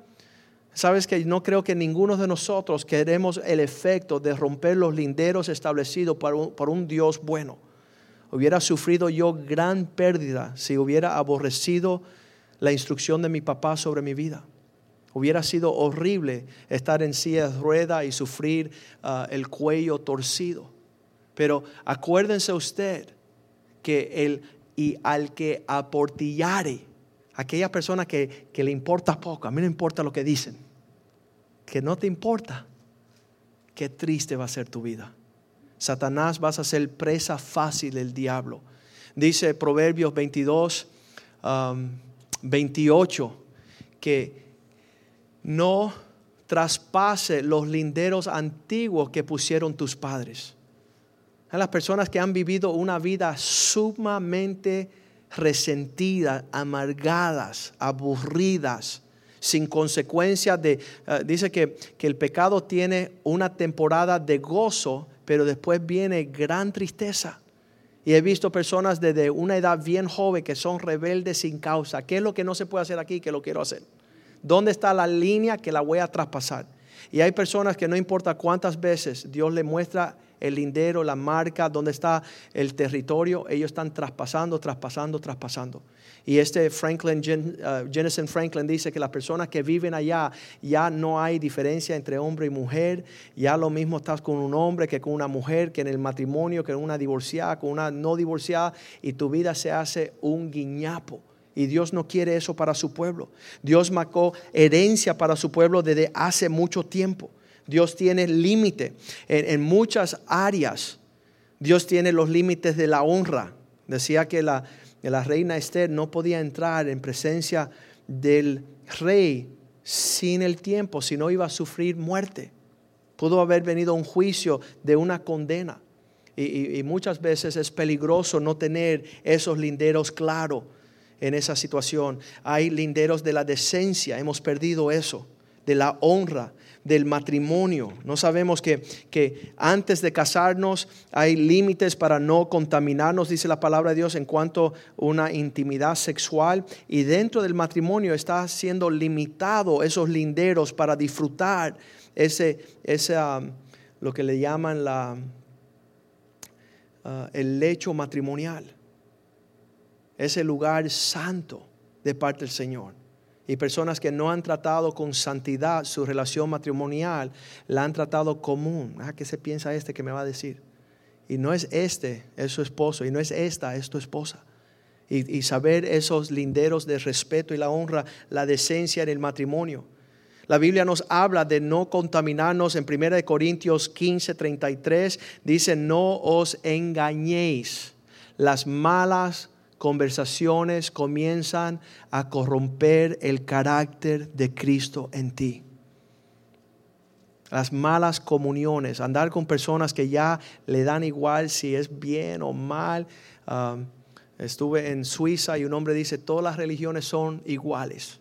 Sabes que no creo que ninguno de nosotros queremos el efecto de romper los linderos establecidos por un, Dios bueno. Hubiera sufrido yo gran pérdida si hubiera aborrecido la instrucción de mi papá sobre mi vida. Hubiera sido horrible estar en silla de rueda y sufrir ah, el cuello torcido. Pero acuérdense usted que el y al que aportillare, aquella persona que, que le importa poco, a mí no importa lo que dicen, que no te importa, qué triste va a ser tu vida. Satanás vas a ser presa fácil del diablo. Dice Proverbios 22, 28, um, que no traspase los linderos antiguos que pusieron tus padres. A las personas que han vivido una vida sumamente resentida, amargadas, aburridas, sin consecuencia de... Eh, dice que, que el pecado tiene una temporada de gozo, pero después viene gran tristeza. Y he visto personas desde una edad bien joven que son rebeldes sin causa. ¿Qué es lo que no se puede hacer aquí que lo quiero hacer? ¿Dónde está la línea que la voy a traspasar? Y hay personas que no importa cuántas veces Dios le muestra el lindero, la marca, dónde está el territorio, ellos están traspasando, traspasando, traspasando. Y este Franklin, uh, Franklin dice que las personas que viven allá ya no hay diferencia entre hombre y mujer, ya lo mismo estás con un hombre que con una mujer, que en el matrimonio, que una divorciada, con una no divorciada, y tu vida se hace un guiñapo. Y Dios no quiere eso para su pueblo. Dios marcó herencia para su pueblo desde hace mucho tiempo. Dios tiene límite en, muchas áreas. Dios tiene los límites de la honra. Decía que la, reina Esther no podía entrar en presencia del rey sin el tiempo, si no iba a sufrir muerte. Pudo haber venido un juicio de una condena. Y, y, muchas veces es peligroso no tener esos linderos claros en esa situación. Hay linderos de la decencia, hemos perdido eso, de la honra, del matrimonio. No sabemos que, que, antes de casarnos hay límites para no contaminarnos, dice la palabra de Dios, en cuanto a una intimidad sexual. Y dentro del matrimonio está siendo limitado esos linderos para disfrutar ese, ese lo que le llaman la, uh, el lecho matrimonial. Ese lugar santo de parte del Señor y personas que no han tratado con santidad su relación matrimonial, la han tratado común. Ah, ¿qué se piensa este que me va a decir? Y no es este, es su esposo, y no es esta, es tu esposa. Y, y saber esos linderos de respeto y la honra, la decencia en el matrimonio. La Biblia nos habla de no contaminarnos en 1 Corintios 15, 33. Dice, no os engañéis. Las malas conversaciones comienzan a corromper el carácter de Cristo en ti. Las malas comuniones, andar con personas que ya le dan igual si es bien o mal. Estuve en Suiza y un hombre dice, todas las religiones son iguales.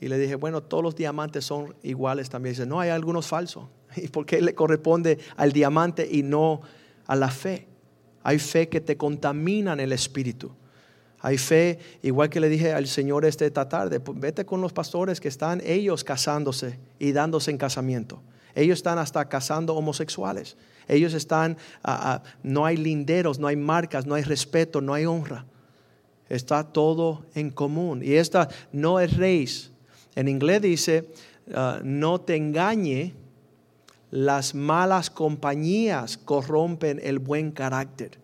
Y le dije, bueno, todos los diamantes son iguales también. Dice, no, hay algunos falsos. ¿Y por qué le corresponde al diamante y no a la fe? Hay fe que te contamina en el espíritu. Hay fe, igual que le dije al Señor este esta tarde, pues vete con los pastores que están ellos casándose y dándose en casamiento. Ellos están hasta casando homosexuales. Ellos están, ah, ah, no hay linderos, no hay marcas, no hay respeto, no hay honra. Está todo en común. Y esta no es reis. En inglés dice, ah, no te engañe, las malas compañías corrompen el buen carácter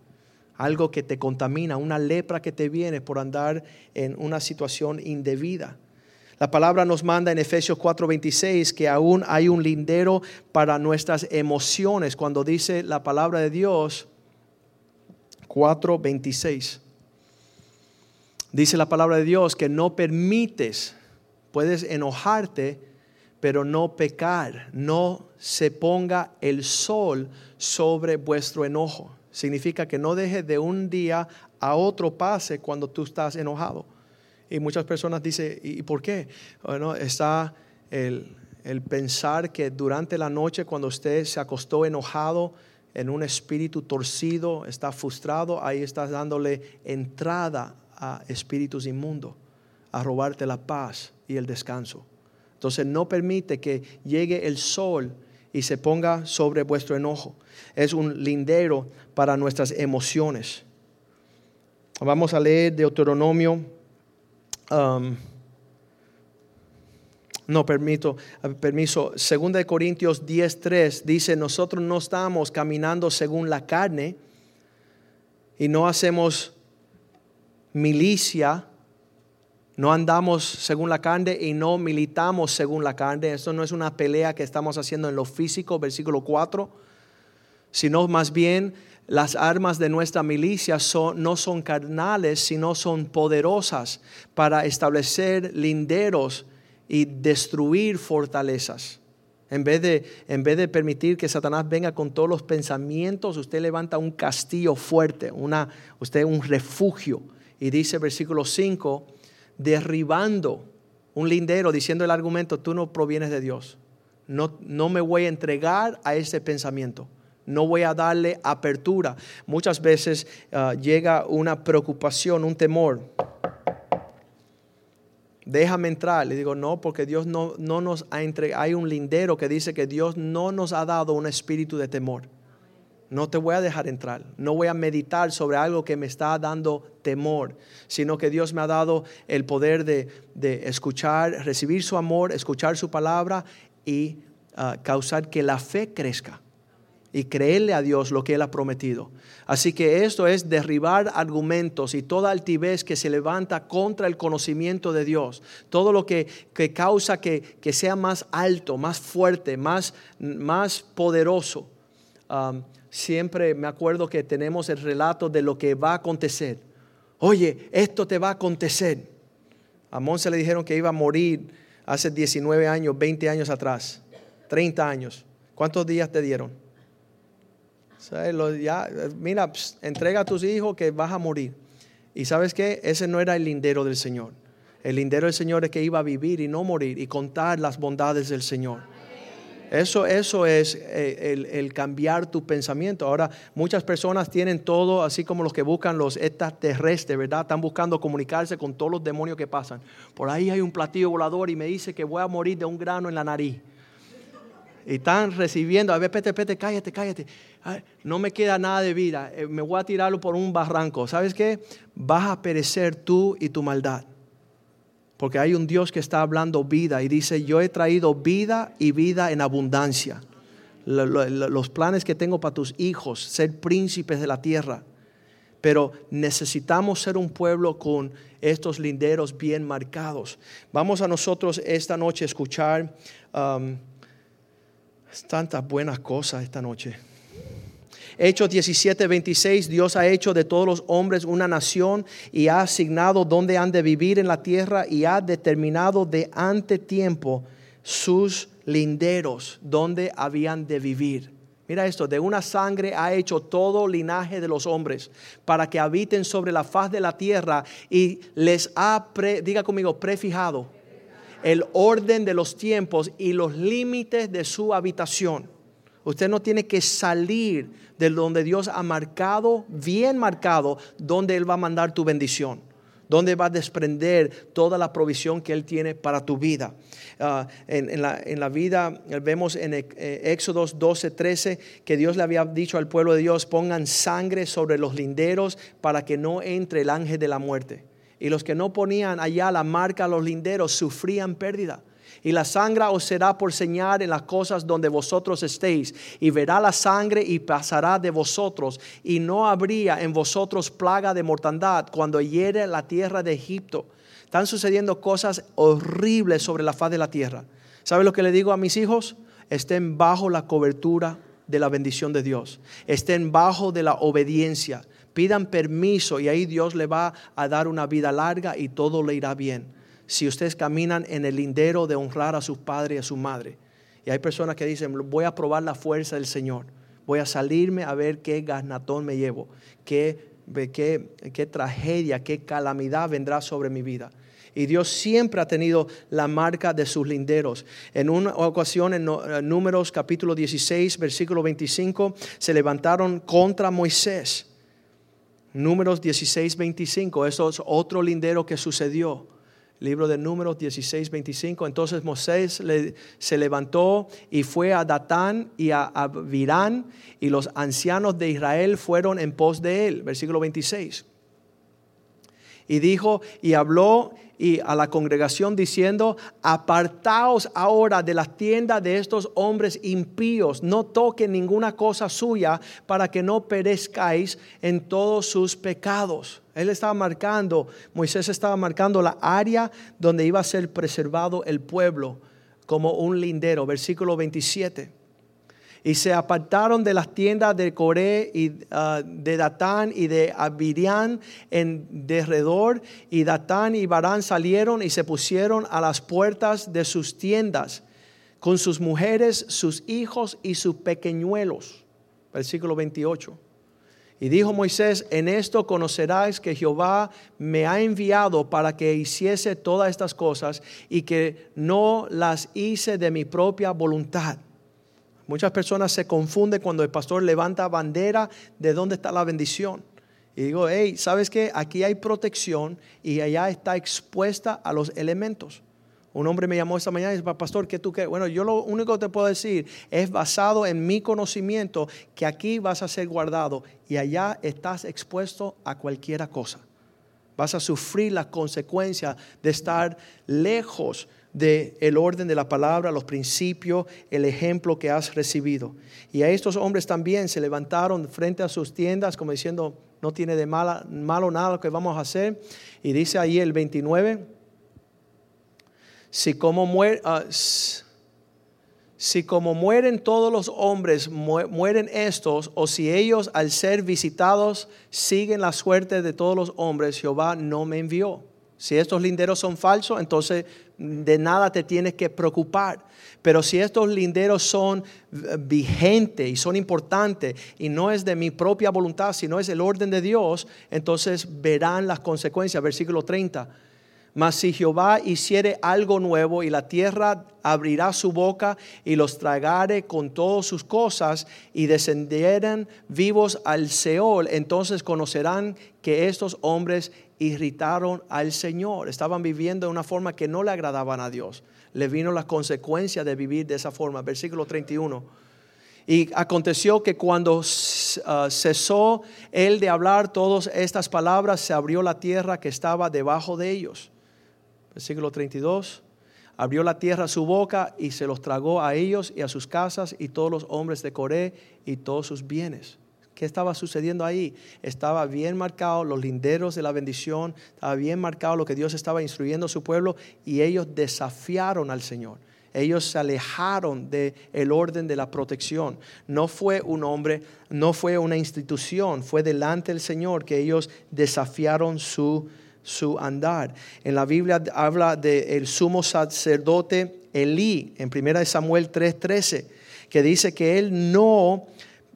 algo que te contamina, una lepra que te viene por andar en una situación indebida. La palabra nos manda en Efesios 4:26 que aún hay un lindero para nuestras emociones cuando dice la palabra de Dios 4:26. Dice la palabra de Dios que no permites, puedes enojarte, pero no pecar, no se ponga el sol sobre vuestro enojo significa que no dejes de un día a otro pase cuando tú estás enojado. Y muchas personas dicen, ¿y por qué? Bueno, está el, el pensar que durante la noche cuando usted se acostó enojado, en un espíritu torcido, está frustrado, ahí estás dándole entrada a espíritus inmundos, a robarte la paz y el descanso. Entonces no permite que llegue el sol y se ponga sobre vuestro enojo. Es un lindero para nuestras emociones. Vamos a leer Deuteronomio. Um, no, permito, permiso. Segunda de Corintios 10:3 dice, nosotros no estamos caminando según la carne y no hacemos milicia no andamos según la carne y no militamos según la carne. Esto no es una pelea que estamos haciendo en lo físico, versículo 4, sino más bien las armas de nuestra milicia no son carnales, sino son poderosas para establecer linderos y destruir fortalezas. En vez, de, en vez de permitir que Satanás venga con todos los pensamientos, usted levanta un castillo fuerte, una, usted un refugio. Y dice versículo 5, derribando un lindero diciendo el argumento, tú no provienes de Dios. No, no me voy a entregar a ese pensamiento. No voy a darle apertura. Muchas veces ah, llega una preocupación, un temor. Déjame entrar. Le digo, no, porque Dios no, no nos ha entregado. Hay un lindero que dice que Dios no nos ha dado un espíritu de temor no te voy a dejar entrar, no voy a meditar sobre algo que me está dando temor, sino que Dios me ha dado el poder de, escuchar, recibir su amor, escuchar su palabra y ah, causar que la fe crezca y creerle a Dios lo que Él ha prometido. Así que esto es derribar argumentos y toda altivez que se levanta contra el conocimiento de Dios, todo lo que, causa que, sea más alto, más fuerte, más, más poderoso siempre me acuerdo que tenemos el relato de lo que va a acontecer. Oye, esto te va a acontecer. A Monse le dijeron que iba a morir hace 19 años, 20 años atrás, 30 años. ¿Cuántos días te dieron? Ya, mira, entrega a tus hijos que vas a morir. Y sabes qué? Ese no era el lindero del Señor. El lindero del Señor es que iba a vivir y no morir y contar las bondades del Señor. Eso, eso es eh, el, cambiar tu pensamiento. Ahora, muchas personas tienen todo, así como los que buscan los extraterrestres, ¿verdad? Están buscando comunicarse con todos los demonios que pasan. Por ahí hay un platillo volador y me dice que voy a morir de un grano en la nariz. Y están recibiendo, a ver, pete, pete, cállate, cállate. no me queda nada de vida, eh, me voy a tirarlo por un barranco. ¿Sabes qué? Vas a perecer tú y tu maldad. Porque hay un Dios que está hablando vida y dice, yo he traído vida y vida en abundancia. Los planes que tengo para tus hijos, ser príncipes de la tierra. Pero necesitamos ser un pueblo con estos linderos bien marcados. Vamos a nosotros esta noche a escuchar um, tantas buenas cosas esta noche. Hechos 17, 26, Dios ha hecho de todos los hombres una nación y ha asignado dónde han de vivir en la tierra y ha determinado de ante tiempo sus linderos, donde habían de vivir. Mira esto, de una sangre ha hecho todo linaje de los hombres para que habiten sobre la faz de la tierra y les ha, diga conmigo, prefijado el orden de los tiempos y los límites de su habitación. Usted no tiene que salir de donde Dios ha marcado, bien marcado, donde Él va a mandar tu bendición donde va a desprender toda la provisión que Él tiene para tu vida. Ah, en, la, vida vemos en eh, Éxodos 12, 13 que Dios le había dicho al pueblo de Dios, pongan sangre sobre los linderos para que no entre el ángel de la muerte. Y los que no ponían allá la marca a los linderos sufrían pérdida y la sangre os será por señal en las cosas donde vosotros estéis, y verá la sangre y pasará de vosotros, y no habría en vosotros plaga de mortandad cuando hiere la tierra de Egipto. Están sucediendo cosas horribles sobre la faz de la tierra. ¿Sabe lo que le digo a mis hijos? Estén bajo la cobertura de la bendición de Dios. Estén bajo de la obediencia. Pidan permiso y ahí Dios le va a dar una vida larga y todo le irá bien si ustedes caminan en el lindero de honrar a sus padres y a su madre. Y hay personas que dicen, voy a probar la fuerza del Señor, voy a salirme a ver qué gasnatón me llevo, qué, qué, qué tragedia, qué calamidad vendrá sobre mi vida. Y Dios siempre ha tenido la marca de sus linderos. En una ocasión, en Números capítulo 16, versículo 25, se levantaron contra Moisés. Números 16, 25, eso es otro lindero que sucedió libro de Números 16, 25. Entonces Moisés se levantó y fue a Datán y a Virán y los ancianos de Israel fueron en pos de él. Versículo 26. Y dijo y habló y a la congregación diciendo, apartaos ahora de las tiendas de estos hombres impíos, no toquen ninguna cosa suya para que no perezcáis en todos sus pecados. Él estaba marcando, Moisés estaba marcando la área donde iba a ser preservado el pueblo como un lindero, versículo 27 y se apartaron de las tiendas de Coré y ah, de Datán y de Abirián en derredor y Datán y Barán salieron y se pusieron a las puertas de sus tiendas con sus mujeres, sus hijos y sus pequeñuelos. Versículo 28. Y dijo Moisés, en esto conocerás que Jehová me ha enviado para que hiciese todas estas cosas y que no las hice de mi propia voluntad Muchas personas se confunden cuando el pastor levanta bandera de dónde está la bendición. Y digo, hey, ¿sabes qué? Aquí hay protección y allá está expuesta a los elementos. Un hombre me llamó esta mañana y dice, pastor, ¿qué tú quieres? Bueno, yo lo único que te puedo decir es basado en mi conocimiento que aquí vas a ser guardado y allá estás expuesto a cualquiera cosa. Vas a sufrir las consecuencias de estar lejos del el orden de la palabra, los principios, el ejemplo que has recibido. Y a estos hombres también se levantaron frente a sus tiendas como diciendo, no tiene de mala, malo nada lo que vamos a hacer. Y dice ahí el 29, si como, ah, si como mueren todos los hombres, mueren estos, o si ellos al ser visitados siguen la suerte de todos los hombres, Jehová no me envió. Si estos linderos son falsos, entonces de nada te tienes que preocupar. Pero si estos linderos son eh, vigentes y son importantes y no es de mi propia voluntad, sino es el orden de Dios, entonces verán las consecuencias. Versículo 30. Mas si Jehová hiciere algo nuevo y la tierra abrirá su boca y los tragare con todas sus cosas y descendieran vivos al Seol, entonces conocerán que estos hombres irritaron al Señor. Estaban viviendo de una forma que no le agradaban a Dios. Le vino la consecuencia de vivir de esa forma. Versículo 31. Y aconteció que cuando ah, cesó él de hablar todas estas palabras, se abrió la tierra que estaba debajo de ellos. Versículo 32. Abrió la tierra su boca y se los tragó a ellos y a sus casas y todos los hombres de Coré y todos sus bienes. ¿Qué estaba sucediendo ahí? Estaba bien marcado los linderos de la bendición, estaba bien marcado lo que Dios estaba instruyendo a su pueblo y ellos desafiaron al Señor. Ellos se alejaron del el orden de la protección. No fue un hombre, no fue una institución, fue delante del Señor que ellos desafiaron su, su andar. En la Biblia habla del sumo sacerdote Elí, en 1 Samuel 3:13, que dice que él no,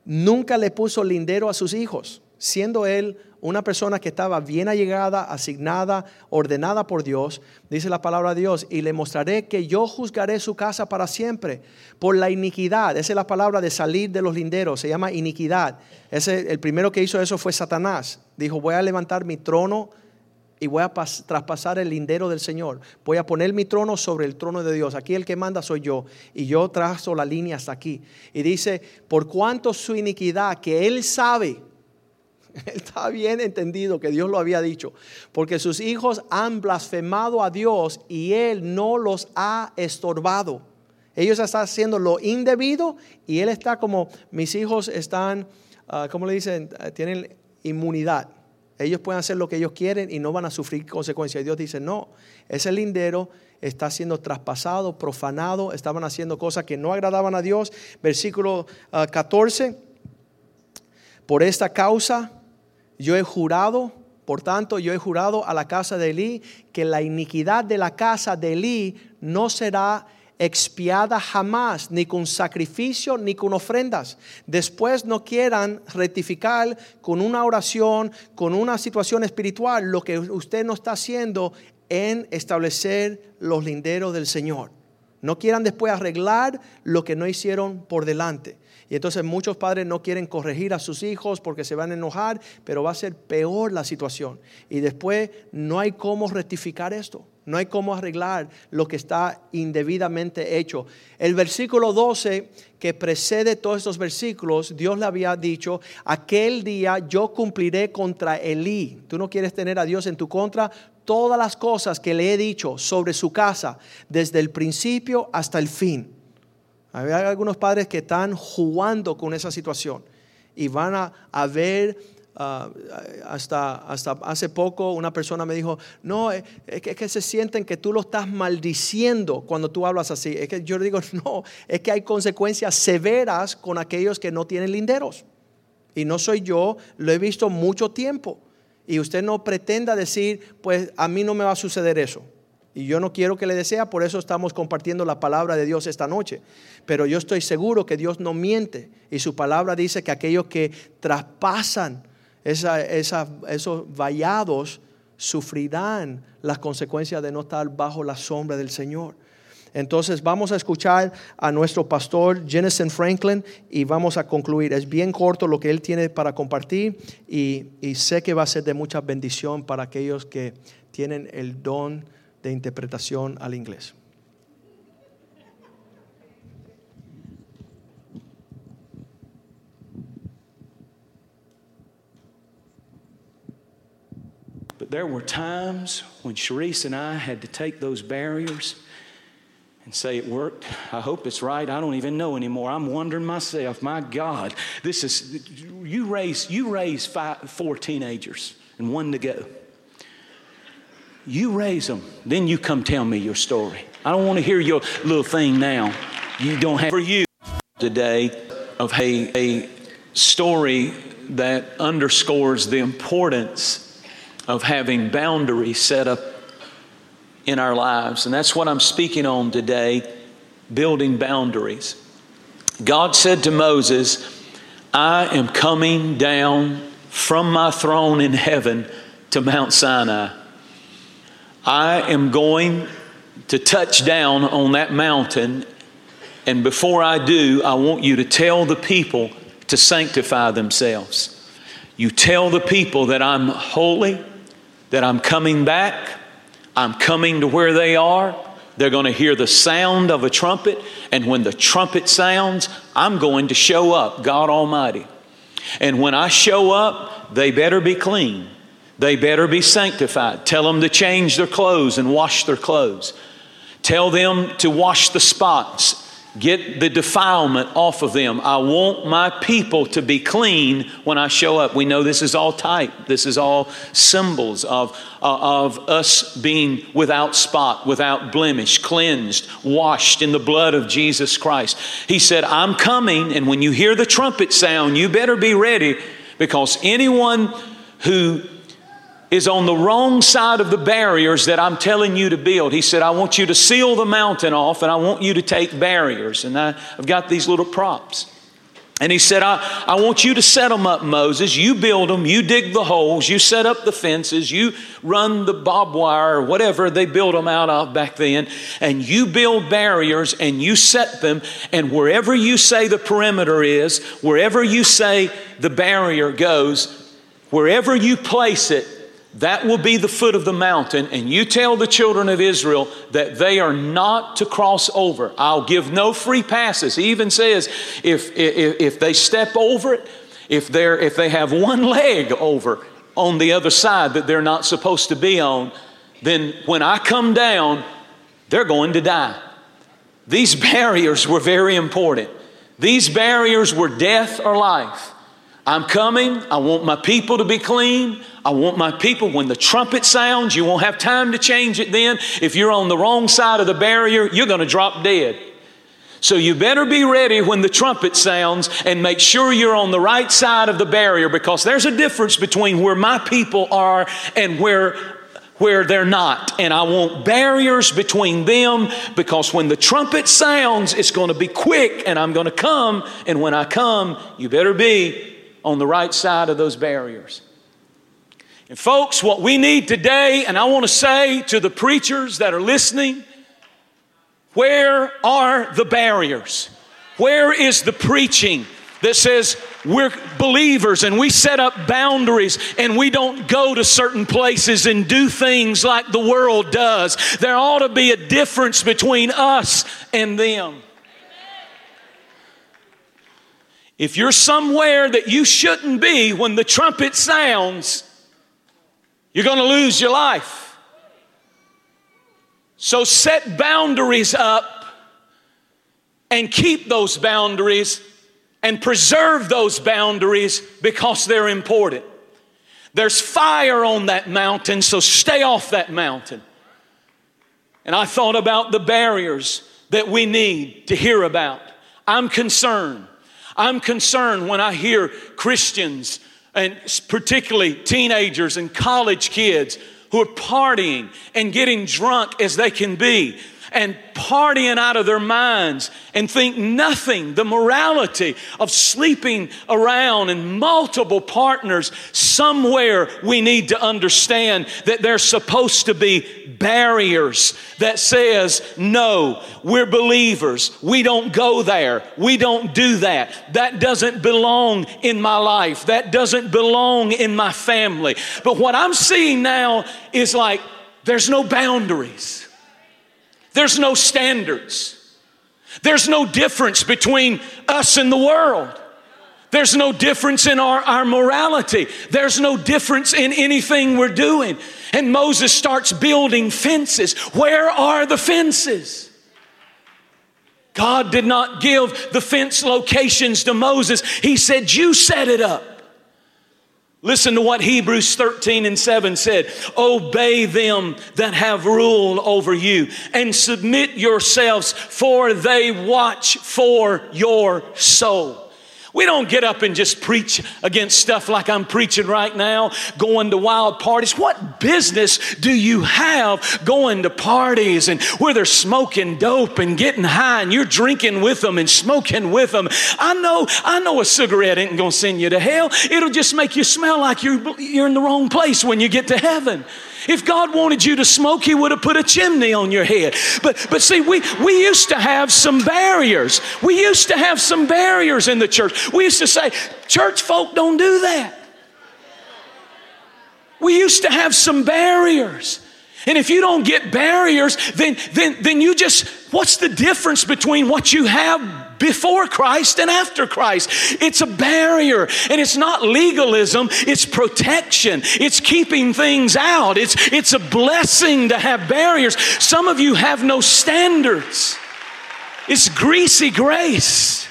nunca le puso lindero a sus hijos, siendo él una persona que estaba bien allegada, asignada, ordenada por Dios, dice la palabra de Dios, y le mostraré que yo juzgaré su casa para siempre por la iniquidad. Esa es la palabra de salir de los linderos, se llama iniquidad. Ese, el primero que hizo eso fue Satanás. Dijo, voy a levantar mi trono y voy a traspasar el lindero del Señor. Voy a poner mi trono sobre el trono de Dios. Aquí el que manda soy yo. Y yo trazo la línea hasta aquí. Y dice, por cuanto su iniquidad, que él sabe, Está bien entendido que Dios lo había dicho, porque sus hijos han blasfemado a Dios y Él no los ha estorbado. Ellos están haciendo lo indebido y Él está como, mis hijos están, ah, ¿cómo le dicen? Ah, tienen inmunidad. Ellos pueden hacer lo que ellos quieren y no van a sufrir consecuencias. Y Dios dice, no, ese lindero está siendo traspasado, profanado, estaban haciendo cosas que no agradaban a Dios. Versículo 14, ah, por esta causa yo he jurado, por tanto, yo he jurado a la casa de Elí que la iniquidad de la casa de Elí no será expiada jamás, ni con sacrificio, ni con ofrendas. Después no quieran rectificar con una oración, con una situación espiritual, lo que usted no está haciendo en establecer los linderos del Señor. No quieran después arreglar lo que no hicieron por delante. Y entonces muchos padres no quieren corregir a sus hijos porque se van a enojar, pero va a ser peor la situación. Y después no hay cómo rectificar esto. No hay cómo arreglar lo que está indebidamente hecho. El versículo 12 que precede todos estos versículos, Dios le había dicho, aquel día yo cumpliré contra Elí. Tú no quieres tener a Dios en tu contra. Todas las cosas que le he dicho sobre su casa, desde el principio hasta el fin. Hay algunos padres que están jugando con esa situación y van a, ver, ah, hasta, hasta hace poco una persona me dijo, no, es que, es que, se sienten que tú lo estás maldiciendo cuando tú hablas así. Es que yo le digo, no, es que hay consecuencias severas con aquellos que no tienen linderos. Y no soy yo, lo he visto mucho tiempo. Y usted no pretenda decir, pues a mí no me va a suceder eso. Y yo no quiero que le desea, por eso estamos compartiendo la palabra de Dios esta noche. Pero yo estoy seguro que Dios no miente. Y su palabra dice que aquellos que traspasan esos vallados sufrirán las consecuencias de no estar bajo la sombra del Señor. Entonces vamos a escuchar a nuestro pastor Jenison Franklin y vamos a concluir. Es bien corto lo que él tiene para compartir y, y sé que va a ser de mucha bendición para aquellos que tienen el don de interpretación al inglés. But there were times when Sharice and I had to take those barriers and say it worked. I hope it's right. I don't even know anymore. I'm wondering myself. My God, this is you raise you raise five, four teenagers and one to go. You raise them, then you come tell me your story. I don't want to hear your little thing now. You don't have for you today of a, a story that underscores the importance of having boundaries set up in our lives. And that's what I'm speaking on today building boundaries. God said to Moses, I am coming down from my throne in heaven to Mount Sinai. I am going to touch down on that mountain, and before I do, I want you to tell the people to sanctify themselves. You tell the people that I'm holy, that I'm coming back, I'm coming to where they are. They're going to hear the sound of a trumpet, and when the trumpet sounds, I'm going to show up, God Almighty. And when I show up, they better be clean. They better be sanctified. Tell them to change their clothes and wash their clothes. Tell them to wash the spots Get the defilement off of them. I want my people to be clean when I show up. We know this is all type, this is all symbols of, uh, of us being without spot, without blemish, cleansed, washed in the blood of Jesus Christ. He said, I'm coming, and when you hear the trumpet sound, you better be ready because anyone who is on the wrong side of the barriers that I'm telling you to build. He said, I want you to seal the mountain off and I want you to take barriers. And I, have got these little props. And he said, I, I want you to set them up, Moses. You build them, you dig the holes, you set up the fences, you run the barbed wire or whatever they built them out of back then, and you build barriers and you set them. And wherever you say the perimeter is, wherever you say the barrier goes, wherever you place it, that will be the foot of the mountain, and you tell the children of Israel that they are not to cross over. I'll give no free passes. He even says if, if, if they step over it, if, they're, if they have one leg over on the other side that they're not supposed to be on, then when I come down, they're going to die. These barriers were very important. These barriers were death or life. I'm coming. I want my people to be clean. I want my people, when the trumpet sounds, you won't have time to change it then. If you're on the wrong side of the barrier, you're going to drop dead. So you better be ready when the trumpet sounds and make sure you're on the right side of the barrier because there's a difference between where my people are and where where they're not. And I want barriers between them because when the trumpet sounds, it's going to be quick and I'm going to come. And when I come, you better be on the right side of those barriers. And, folks, what we need today, and I want to say to the preachers that are listening, where are the barriers? Where is the preaching that says we're believers and we set up boundaries and we don't go to certain places and do things like the world does? There ought to be a difference between us and them. If you're somewhere that you shouldn't be when the trumpet sounds, you're going to lose your life. So set boundaries up and keep those boundaries and preserve those boundaries because they're important. There's fire on that mountain, so stay off that mountain. And I thought about the barriers that we need to hear about. I'm concerned. I'm concerned when I hear Christians and particularly teenagers and college kids who are partying and getting drunk as they can be and partying out of their minds and think nothing, the morality of sleeping around and multiple partners, somewhere we need to understand that there's supposed to be barriers that says, no, we're believers. We don't go there. We don't do that. That doesn't belong in my life. That doesn't belong in my family. But what I'm seeing now is like, there's no boundaries. There's no standards. There's no difference between us and the world. There's no difference in our, our morality. There's no difference in anything we're doing. And Moses starts building fences. Where are the fences? God did not give the fence locations to Moses. He said, You set it up. Listen to what Hebrews 13 and 7 said. Obey them that have rule over you and submit yourselves, for they watch for your soul. We don't get up and just preach against stuff like I'm preaching right now, going to wild parties. What business do you have going to parties and where they're smoking dope and getting high and you're drinking with them and smoking with them? I know, I know a cigarette ain't gonna send you to hell. It'll just make you smell like you're, you're in the wrong place when you get to heaven. If God wanted you to smoke, He would have put a chimney on your head. But, but see, we, we used to have some barriers. We used to have some barriers in the church. We used to say, church folk don't do that. We used to have some barriers. And if you don't get barriers, then, then, then you just, what's the difference between what you have before Christ and after Christ? It's a barrier. And it's not legalism, it's protection. It's keeping things out. It's, it's a blessing to have barriers. Some of you have no standards. It's greasy grace.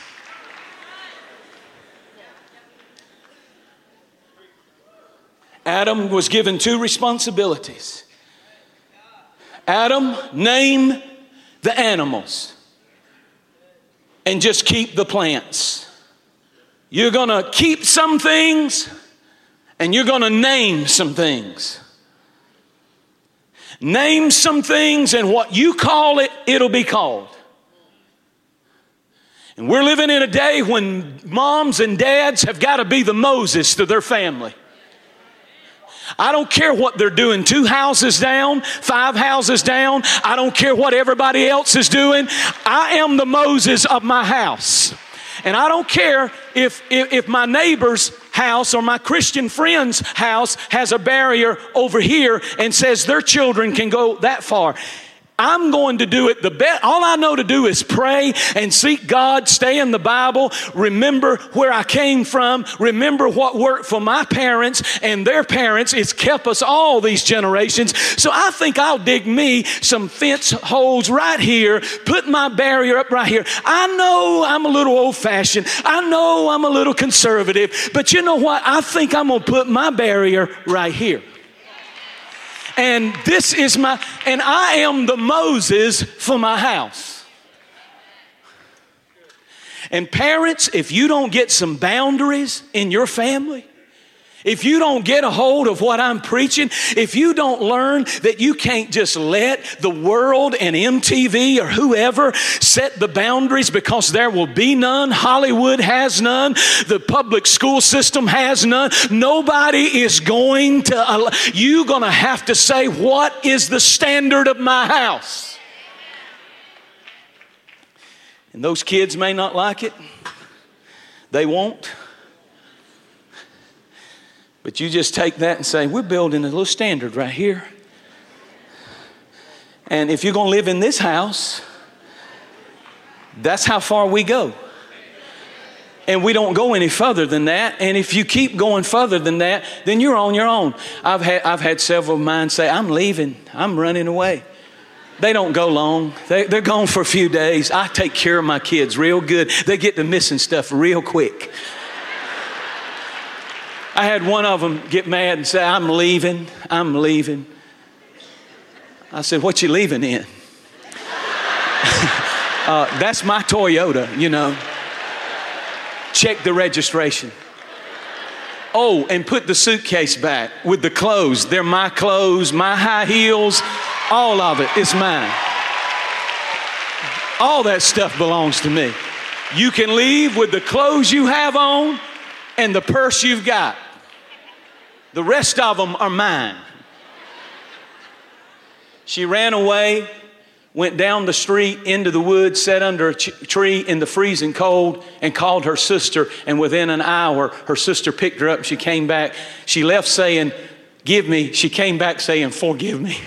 Adam was given two responsibilities. Adam, name the animals and just keep the plants. You're gonna keep some things and you're gonna name some things. Name some things, and what you call it, it'll be called. And we're living in a day when moms and dads have got to be the Moses to their family. I don't care what they're doing, two houses down, five houses down. I don't care what everybody else is doing. I am the Moses of my house. And I don't care if, if, if, my neighbor's house or my Christian friend's house has a barrier over here and says their children can go that far. I'm going to do it the best. All I know to do is pray and seek God, stay in the Bible, remember where I came from, remember what worked for my parents and their parents. It's kept us all these generations. So I think I'll dig me some fence holes right here, put my barrier up right here. I know I'm a little old fashioned. I know I'm a little conservative, but you know what? I think I'm going to put my barrier right here. And this is my, and I am the Moses for my house. And parents, if you don't get some boundaries in your family, if you don't get a hold of what I'm preaching, if you don't learn that you can't just let the world and MTV or whoever set the boundaries because there will be none, Hollywood has none, the public school system has none, nobody is going to, you're going to have to say, what is the standard of my house? And those kids may not like it. They won't. But you just take that and say, we're building a little standard right here. And if you're going to live in this house, that's how far we go. And we don't go any further than that. And if you keep going further than that, then you're on your own. I've had, I've had several of mine say, I'm leaving, I'm running away. They don't go long. They, they're gone for a few days. I take care of my kids real good. They get to missing stuff real quick. I had one of them get mad and say, I'm leaving, I'm leaving. I said, What you leaving in? uh, that's my Toyota, you know. Check the registration. Oh, and put the suitcase back with the clothes. They're my clothes, my high heels, all of it. It's mine. All that stuff belongs to me. You can leave with the clothes you have on and the purse you've got. The rest of them are mine. She ran away, went down the street into the woods, sat under a tree in the freezing cold, and called her sister. And within an hour, her sister picked her up she came back. She left saying, Give me. She came back saying, Forgive me.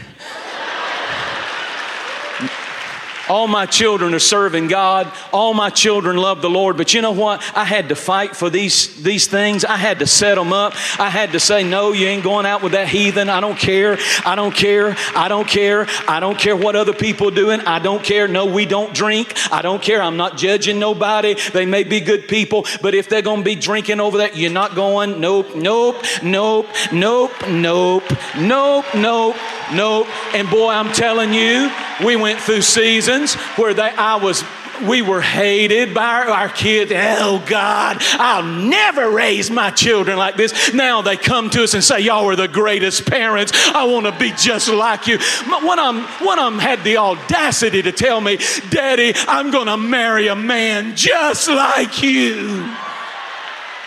All my children are serving God. All my children love the Lord. But you know what? I had to fight for these, these things. I had to set them up. I had to say, no, you ain't going out with that heathen. I don't care. I don't care. I don't care. I don't care what other people are doing. I don't care. No, we don't drink. I don't care. I'm not judging nobody. They may be good people, but if they're going to be drinking over that, you're not going. Nope, nope, nope, nope, nope, nope, nope, nope. And boy, I'm telling you, we went through seasons where they, I was we were hated by our, our, kids. Oh God, I'll never raise my children like this. Now they come to us and say, Y'all were the greatest parents. I want to be just like you. One of, them, one of them had the audacity to tell me, Daddy, I'm going to marry a man just like you.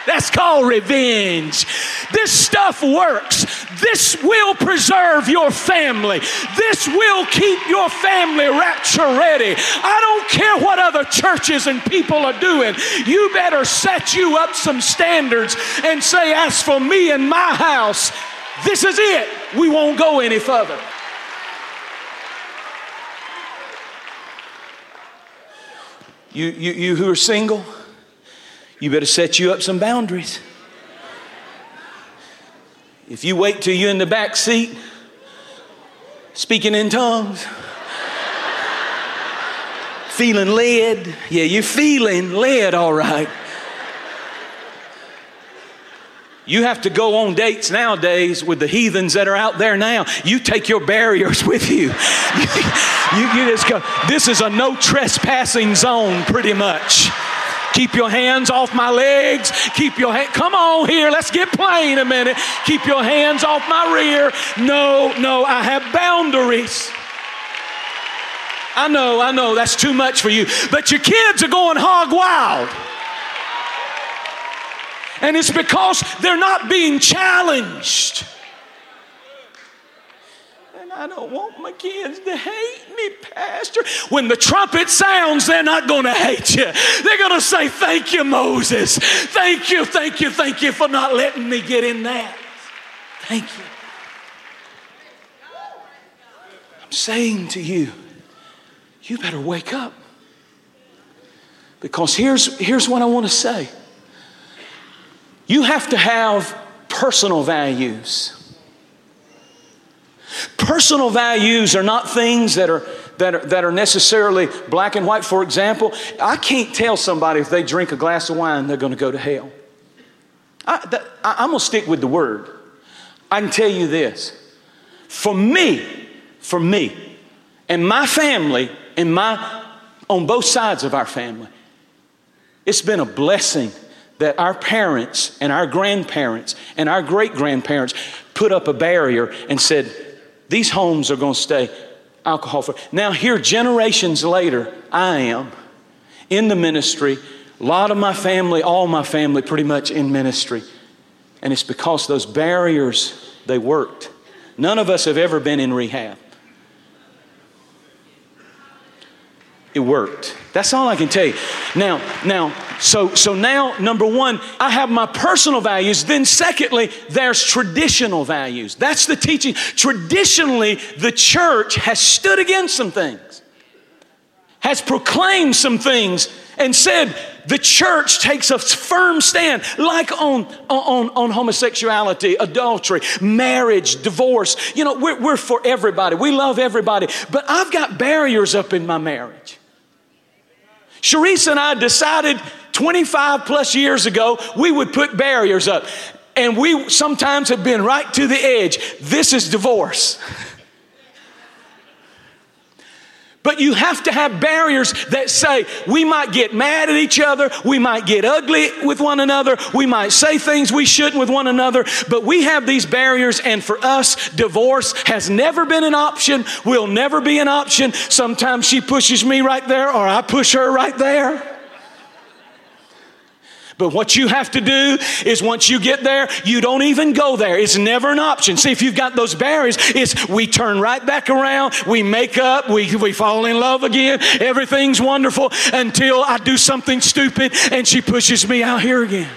That's called revenge. This stuff works. This will preserve your family. This will keep your family rapture ready. I don't care what other churches and people are doing. You better set you up some standards and say, as for me and my house, this is it. We won't go any further. You, you, you who are single, you better set you up some boundaries. If you wait till you're in the back seat speaking in tongues, feeling led. Yeah, you're feeling led, all right. You have to go on dates nowadays with the heathens that are out there now. You take your barriers with you. you, you just go, this is a no trespassing zone, pretty much. Keep your hands off my legs. Keep your hand. Come on here. Let's get plain a minute. Keep your hands off my rear. No, no, I have boundaries. I know, I know, that's too much for you. But your kids are going hog wild. And it's because they're not being challenged. And I don't want my kids to hate me, Pastor. When the trumpet sounds, they're not going to hate you. They're going to say, Thank you, Moses. Thank you, thank you, thank you for not letting me get in that. Thank you. I'm saying to you, you better wake up. Because here's, here's what I want to say you have to have personal values. Personal values are not things that are, that are, that are necessarily black and white. For example, I can't tell somebody if they drink a glass of wine, they're going to go to hell. I, that, I, I'm going to stick with the word. I can tell you this. For me, for me, and my family, and my, on both sides of our family, it's been a blessing that our parents and our grandparents and our great grandparents put up a barrier and said, these homes are going to stay alcohol free. Now, here, generations later, I am in the ministry. A lot of my family, all my family, pretty much in ministry. And it's because those barriers, they worked. None of us have ever been in rehab. It worked. That's all I can tell you. Now, now, so so now number 1, I have my personal values. Then secondly, there's traditional values. That's the teaching. Traditionally, the church has stood against some things. Has proclaimed some things and said the church takes a firm stand, like on, on, on homosexuality, adultery, marriage, divorce. You know, we're, we're for everybody. We love everybody. But I've got barriers up in my marriage. Sharice and I decided 25 plus years ago we would put barriers up. And we sometimes have been right to the edge. This is divorce. But you have to have barriers that say we might get mad at each other, we might get ugly with one another, we might say things we shouldn't with one another, but we have these barriers, and for us, divorce has never been an option, will never be an option. Sometimes she pushes me right there, or I push her right there. But what you have to do is once you get there, you don't even go there. It's never an option. See, if you've got those barriers, it's we turn right back around, we make up, we, we fall in love again, everything's wonderful until I do something stupid and she pushes me out here again.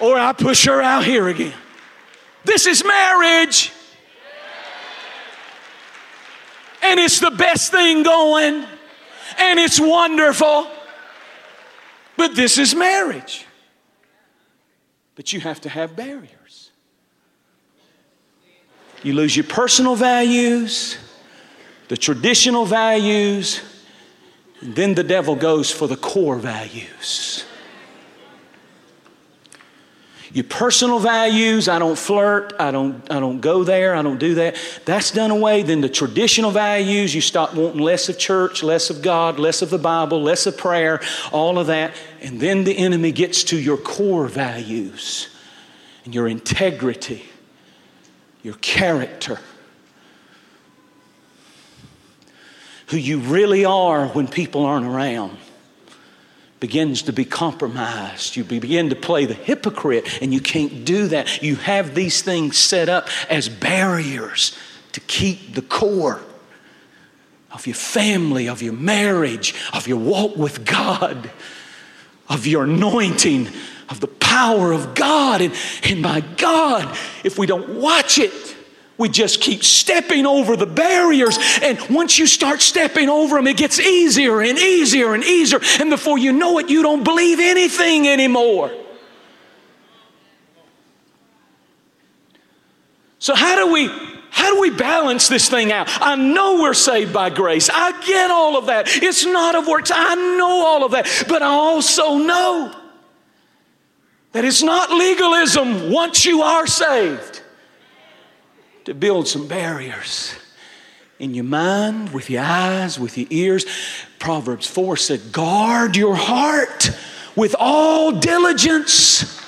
Or I push her out here again. This is marriage. And it's the best thing going. And it's wonderful. But this is marriage. But you have to have barriers. You lose your personal values, the traditional values, and then the devil goes for the core values your personal values i don't flirt i don't i don't go there i don't do that. That's done away then the traditional values you stop wanting less of church less of god less of the bible less of prayer all of that. And then the enemy gets to your core values and your integrity your character. Who you really are when people aren't around begins to be compromised. You begin to play the hypocrite, and you can't do that. You have these things set up as barriers to keep the core of your family, of your marriage, of your walk with God, of your anointing, of the power of God. And, and my God, if we don't watch it, we just keep stepping over the barriers. And once you start stepping over them, it gets easier and easier and easier. And before you know it, you don't believe anything anymore. So, how do we How do we balance this thing out? I know we're saved by grace. I get all of that. It's not of works. I know all of that. But I also know that it's not legalism once you are saved to build some barriers in your mind, with your eyes, with your ears. Proverbs 4 said, Guard your heart with all diligence.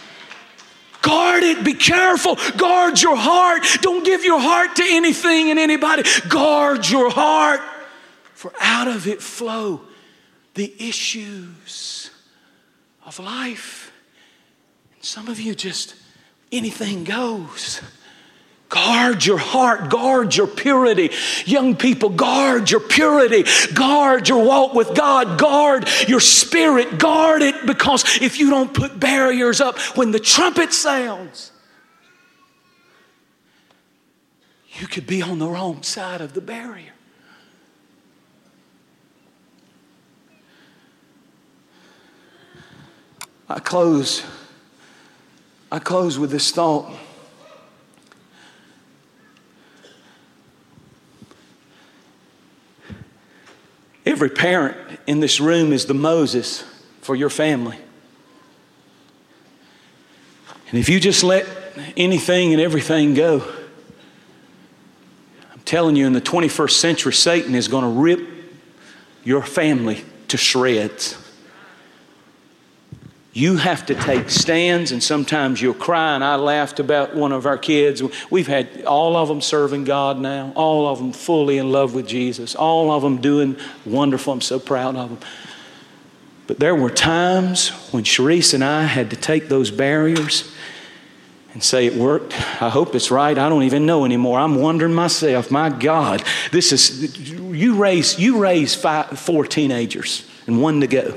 Guard it, be careful, guard your heart. Don't give your heart to anything and anybody. Guard your heart, for out of it flow the issues of life. And some of you just, anything goes. Guard your heart, guard your purity. Young people, guard your purity, guard your walk with God, guard your spirit, guard it because if you don't put barriers up when the trumpet sounds, you could be on the wrong side of the barrier. I close. I close with this thought. Every parent in this room is the Moses for your family. And if you just let anything and everything go, I'm telling you, in the 21st century, Satan is going to rip your family to shreds. You have to take stands, and sometimes you'll cry. And I laughed about one of our kids. We've had all of them serving God now, all of them fully in love with Jesus, all of them doing wonderful. I'm so proud of them. But there were times when Sharice and I had to take those barriers and say it worked. I hope it's right. I don't even know anymore. I'm wondering myself. My God, this is you raise you raise five, four teenagers and one to go.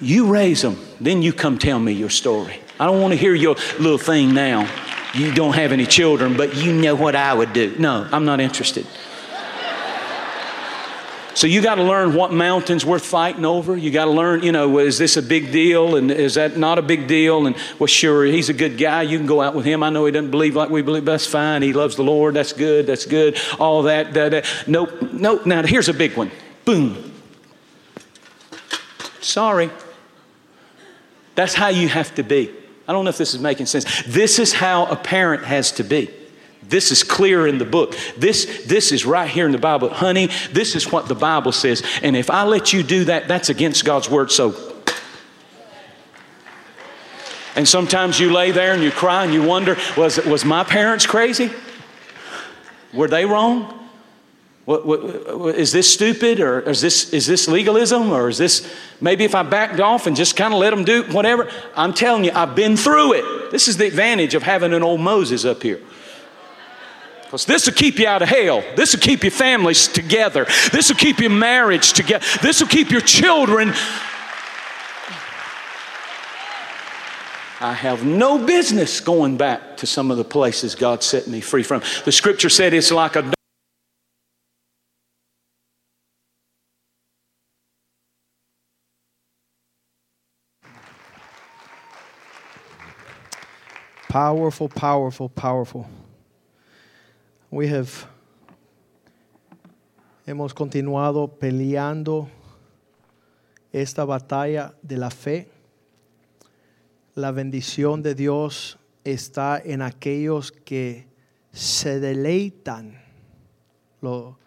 You raise them, then you come tell me your story. I don't want to hear your little thing now. You don't have any children, but you know what I would do. No, I'm not interested. So you got to learn what mountains worth fighting over. You got to learn, you know, is this a big deal and is that not a big deal? And well, sure, he's a good guy. You can go out with him. I know he doesn't believe like we believe. That's fine. He loves the Lord. That's good. That's good. All that. that, that. Nope. Nope. Now here's a big one. Boom. Sorry. That's how you have to be. I don't know if this is making sense. This is how a parent has to be. This is clear in the book. This, this is right here in the Bible. Honey, this is what the Bible says. And if I let you do that, that's against God's word. So, and sometimes you lay there and you cry and you wonder was, was my parents crazy? Were they wrong? What, what, is this stupid or is this, is this legalism or is this maybe if I backed off and just kind of let them do whatever? I'm telling you, I've been through it. This is the advantage of having an old Moses up here. Because this will keep you out of hell. This will keep your families together. This will keep your marriage together. This will keep your children. I have no business going back to some of the places God set me free from. The scripture said it's like a Powerful, powerful, powerful. We have hemos continuado peleando esta batalla de la fe. La bendición de Dios está en aquellos que se deleitan. Lo,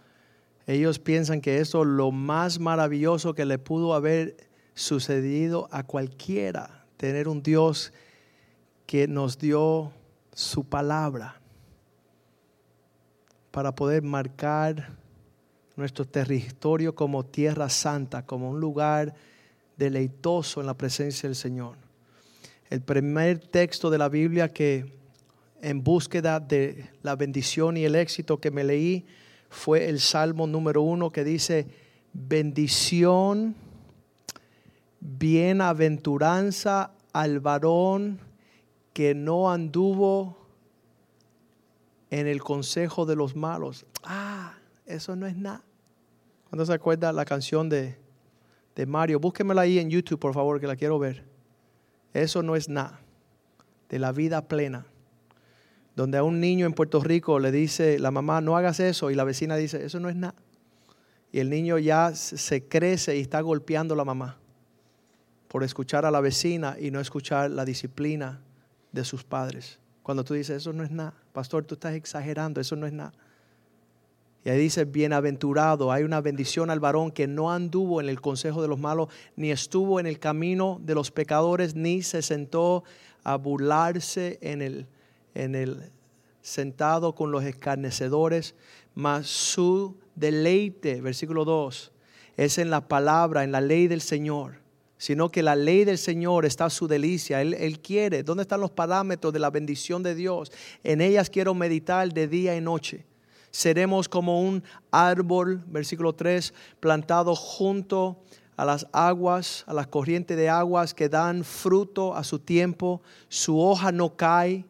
ellos piensan que eso es lo más maravilloso que le pudo haber sucedido a cualquiera, tener un Dios nos dio su palabra para poder marcar nuestro territorio como tierra santa, como un lugar deleitoso en la presencia del Señor. El primer texto de la Biblia que en búsqueda de la bendición y el éxito que me leí fue el Salmo número uno que dice, bendición, bienaventuranza al varón que no anduvo en el consejo de los malos. Ah, eso no es nada. ¿Cuándo se acuerda la canción de, de Mario? Búsquemela ahí en YouTube, por favor, que la quiero ver. Eso no es nada. De la vida plena. donde a un niño en Puerto Rico le dice la mamá, no hagas eso, y la vecina dice, eso no es nada. Y el niño ya se crece y está golpeando a la mamá por escuchar a la vecina y no escuchar la disciplina de sus padres. Cuando tú dices, eso no es nada, pastor, tú estás exagerando, eso no es nada. Y ahí dice, bienaventurado, hay una bendición al varón que no anduvo en el consejo de los malos, ni estuvo en el camino de los pecadores, ni se sentó a burlarse en el, en el sentado con los escarnecedores, mas su deleite, versículo 2, es en la palabra, en la ley del Señor sino que la ley del Señor está su delicia. Él, él, quiere. ¿Dónde están los parámetros de la bendición de Dios? En ellas quiero meditar de día y noche. Seremos como un árbol, versículo 3, plantado junto a las aguas, a las corrientes de aguas que dan fruto a su tiempo. Su hoja no cae.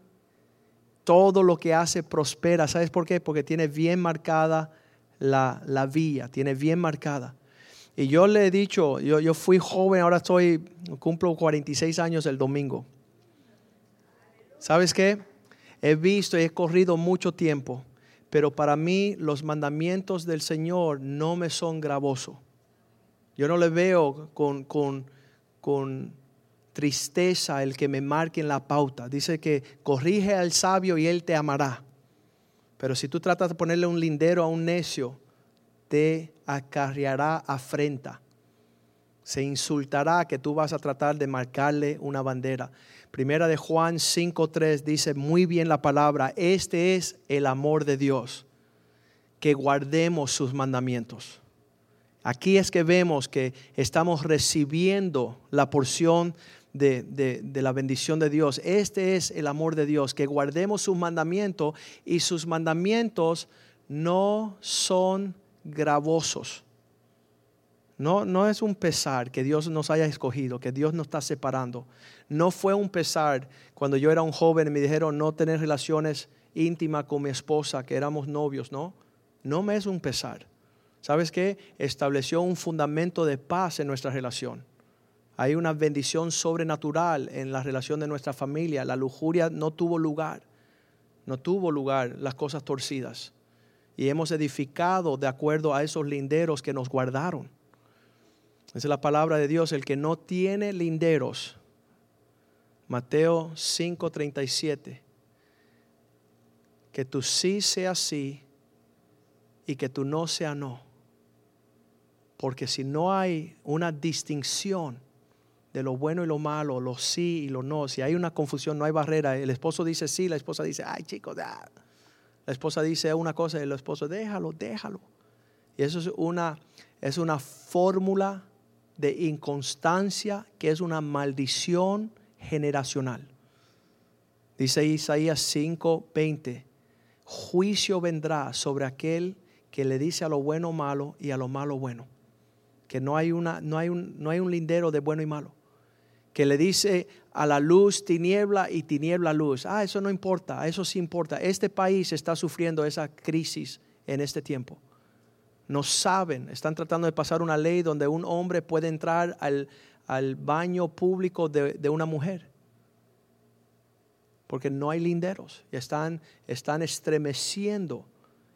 Todo lo que hace prospera. ¿Sabes por qué? Porque tiene bien marcada la, la vía, tiene bien marcada. Y yo le he dicho, yo, yo fui joven, ahora estoy, cumplo 46 años el domingo. ¿Sabes qué? He visto y he corrido mucho tiempo, pero para mí los mandamientos del Señor no me son gravosos. Yo no le veo con, con, con tristeza el que me marque en la pauta. Dice que corrige al sabio y él te amará. Pero si tú tratas de ponerle un lindero a un necio, te acarreará afrenta. Se insultará que tú vas a tratar de marcarle una bandera. Primera de Juan 5.3 dice muy bien la palabra, este es el amor de Dios, que guardemos sus mandamientos. Aquí es que vemos que estamos recibiendo la porción de, de, la bendición de Dios. Este es el amor de Dios, que guardemos sus mandamientos y sus mandamientos no son gravosos. No, no es un pesar que Dios nos haya escogido, que Dios nos está separando. No fue un pesar cuando yo era un joven y me dijeron no tener relaciones íntimas con mi esposa, que éramos novios, no. No me es un pesar. ¿Sabes qué? Estableció un fundamento de paz en nuestra relación. Hay una bendición sobrenatural en la relación de nuestra familia. La lujuria no tuvo lugar. No tuvo lugar las cosas torcidas y hemos edificado de acuerdo a esos linderos que nos guardaron. Esa es la palabra de Dios, el que no tiene linderos. Mateo 5:37. Que tu sí sea sí y que tu no sea no. Porque si no hay una distinción de lo bueno y lo malo, lo sí y lo no, si hay una confusión, no hay barrera. El esposo dice sí, la esposa dice, ay chicos, ah, la esposa dice una cosa y el esposo, déjalo, déjalo. Y eso es una, es una fórmula de inconstancia que es una maldición generacional. Dice Isaías 5:20, juicio vendrá sobre aquel que le dice a lo bueno malo y a lo malo bueno. Que no hay, una, no hay, un, no hay un lindero de bueno y malo que le dice a la luz tiniebla y tiniebla luz. Ah, eso no importa, eso sí importa. Este país está sufriendo esa crisis en este tiempo. No saben, están tratando de pasar una ley donde un hombre puede entrar al, al baño público de, de, una mujer. Porque no hay linderos. Están, están estremeciendo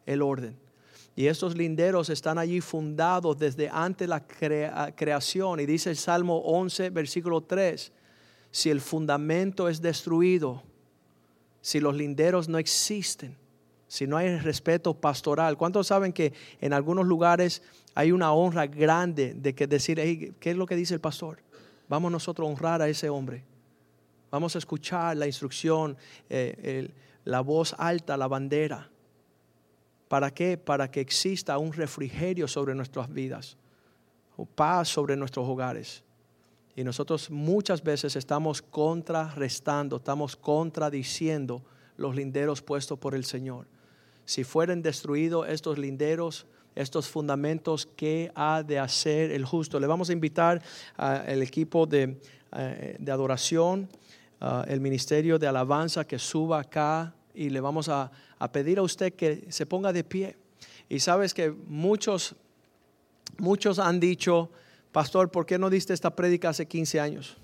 el orden. Y estos linderos están allí fundados desde antes la creación. Y dice el Salmo 11, versículo 3, si el fundamento es destruido, si los linderos no existen, si no hay respeto pastoral. ¿Cuántos saben que en algunos lugares hay una honra grande de que decir, ¿qué es lo que dice el pastor? Vamos nosotros a honrar a ese hombre. Vamos a escuchar la instrucción, eh, la voz alta, la bandera. ¿Para qué? Para que exista un refrigerio sobre nuestras vidas, paz sobre nuestros hogares. Y nosotros muchas veces estamos contrarrestando, estamos contradiciendo los linderos puestos por el Señor. Si fueren destruidos estos linderos, estos fundamentos, ¿qué ha de hacer el justo? Le vamos a invitar al equipo de, eh, de adoración, el ministerio de alabanza que suba acá y le vamos a, a pedir a usted que se ponga de pie. Y sabes que muchos, muchos han dicho, pastor, ¿por qué no diste esta prédica hace 15 años?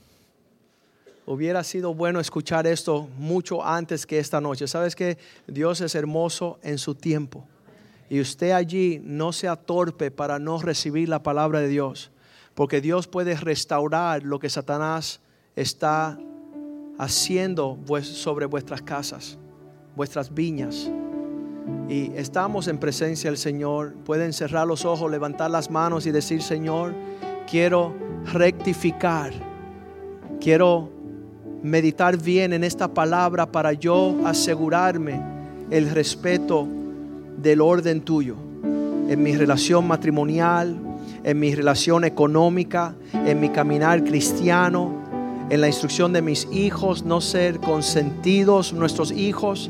Hubiera sido bueno escuchar esto mucho antes que esta noche. Sabes que Dios es hermoso en su tiempo. Y usted allí no sea torpe para no recibir la palabra de Dios. Porque Dios puede restaurar lo que Satanás está haciendo sobre vuestras casas, vuestras viñas. Y estamos en presencia del Señor. Pueden cerrar los ojos, levantar las manos y decir, Señor, quiero rectificar. Quiero meditar bien en esta palabra para yo asegurarme el respeto del orden tuyo en mi relación matrimonial, en mi relación económica, en mi caminar cristiano, en la instrucción de mis hijos, no ser consentidos nuestros hijos